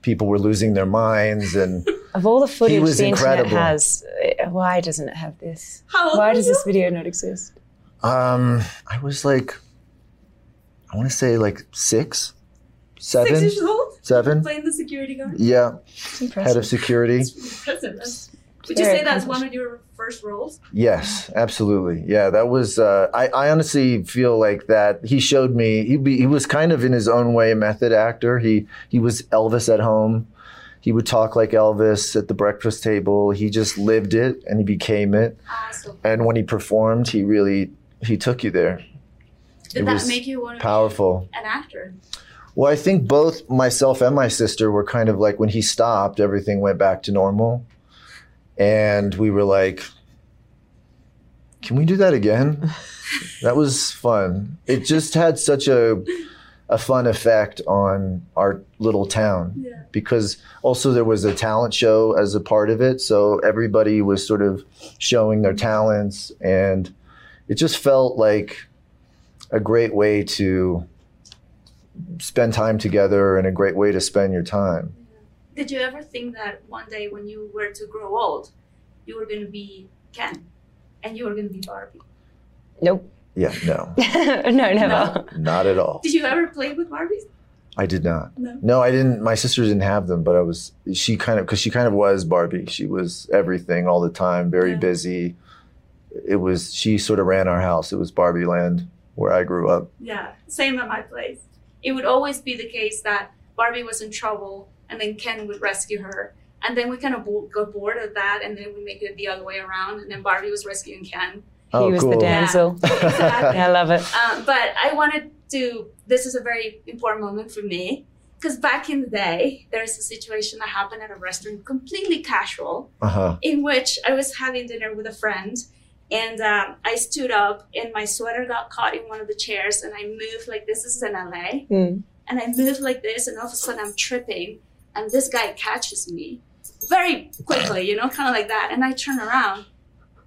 people were losing their minds. And (laughs) of all the footage was the internet has, uh, why doesn't it have this? How Why does you? this video not exist? Um, I was like, I want to say like six, seven, Six years old? seven. Playing the security guard? Yeah, It's head of security. Impressive. That's- Would you say that's accomplished. one of your first roles? Yes, absolutely. Yeah, that was. Uh, I, I honestly feel like that. He showed me. He be, he was kind of in his own way a method actor. He he was Elvis at home. He would talk like Elvis at the breakfast table. He just lived it and he became it. Awesome. And when he performed, he really he took you there. Did It that was make you want to Powerful. be an actor? Well, I think both myself and my sister were kind of like when he stopped, everything went back to normal. And we were like, can we do that again? (laughs) that was fun. It just had such a a fun effect on our little town Yeah. because also there was a talent show as a part of it, so everybody was sort of showing their talents and it just felt like a great way to spend time together and a great way to spend your time. Did you ever think that one day when you were to grow old, you were going to be Ken and you were going to be Barbie? Nope. Yeah, no, (laughs) no, never. not at all. Did you ever play with Barbies? I did not. No. No, I didn't. My sister didn't have them, but I was. She kind of because she kind of was Barbie. She was everything all the time, very Yeah. busy. It was. She sort of ran our house. It was Barbie Land where I grew up. Yeah, same at my place. It would always be the case that Barbie was in trouble and then Ken would rescue her. And then we kind of bo- got bored of that and then we make it the other way around and then Barbie was rescuing Ken. Oh, he was cool. the damsel. Exactly. Yeah, (laughs) I love it. Uh, but I wanted to, this is a very important moment for me because back in the day, there is a situation that happened at a restaurant, completely casual, Uh huh. in which I was having dinner with a friend and um, I stood up and my sweater got caught in one of the chairs and I moved like this. This is in LA. Mm. And I moved like this and all of a sudden I'm tripping and this guy catches me very quickly, you know, kind of like that. And I turn around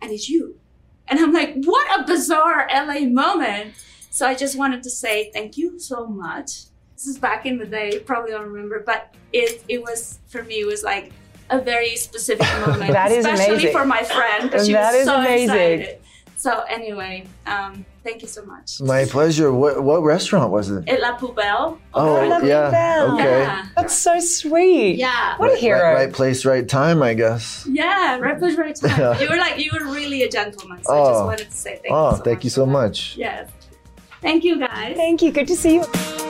and it's you. And I'm like, what a bizarre LA moment. So I just wanted to say thank you so much. This is back in the day, you probably don't remember, but it it was for me it was like a very specific moment. (laughs) That is especially amazing. for my friend because she That was so amazing. excited. So anyway, um, thank you so much. My pleasure. What what restaurant was it? Et La Poubelle. Oh, La yeah. Poubelle. Okay. Yeah. That's so sweet. Yeah. What a Right- hero. Right, right place, right time. I guess. Yeah, right place, right time. (laughs) Yeah. You were like, you were really a gentleman. So I just Oh. wanted to say thank oh, you so thank much you so much. Yes. Thank you, guys. Thank you. Good to see you.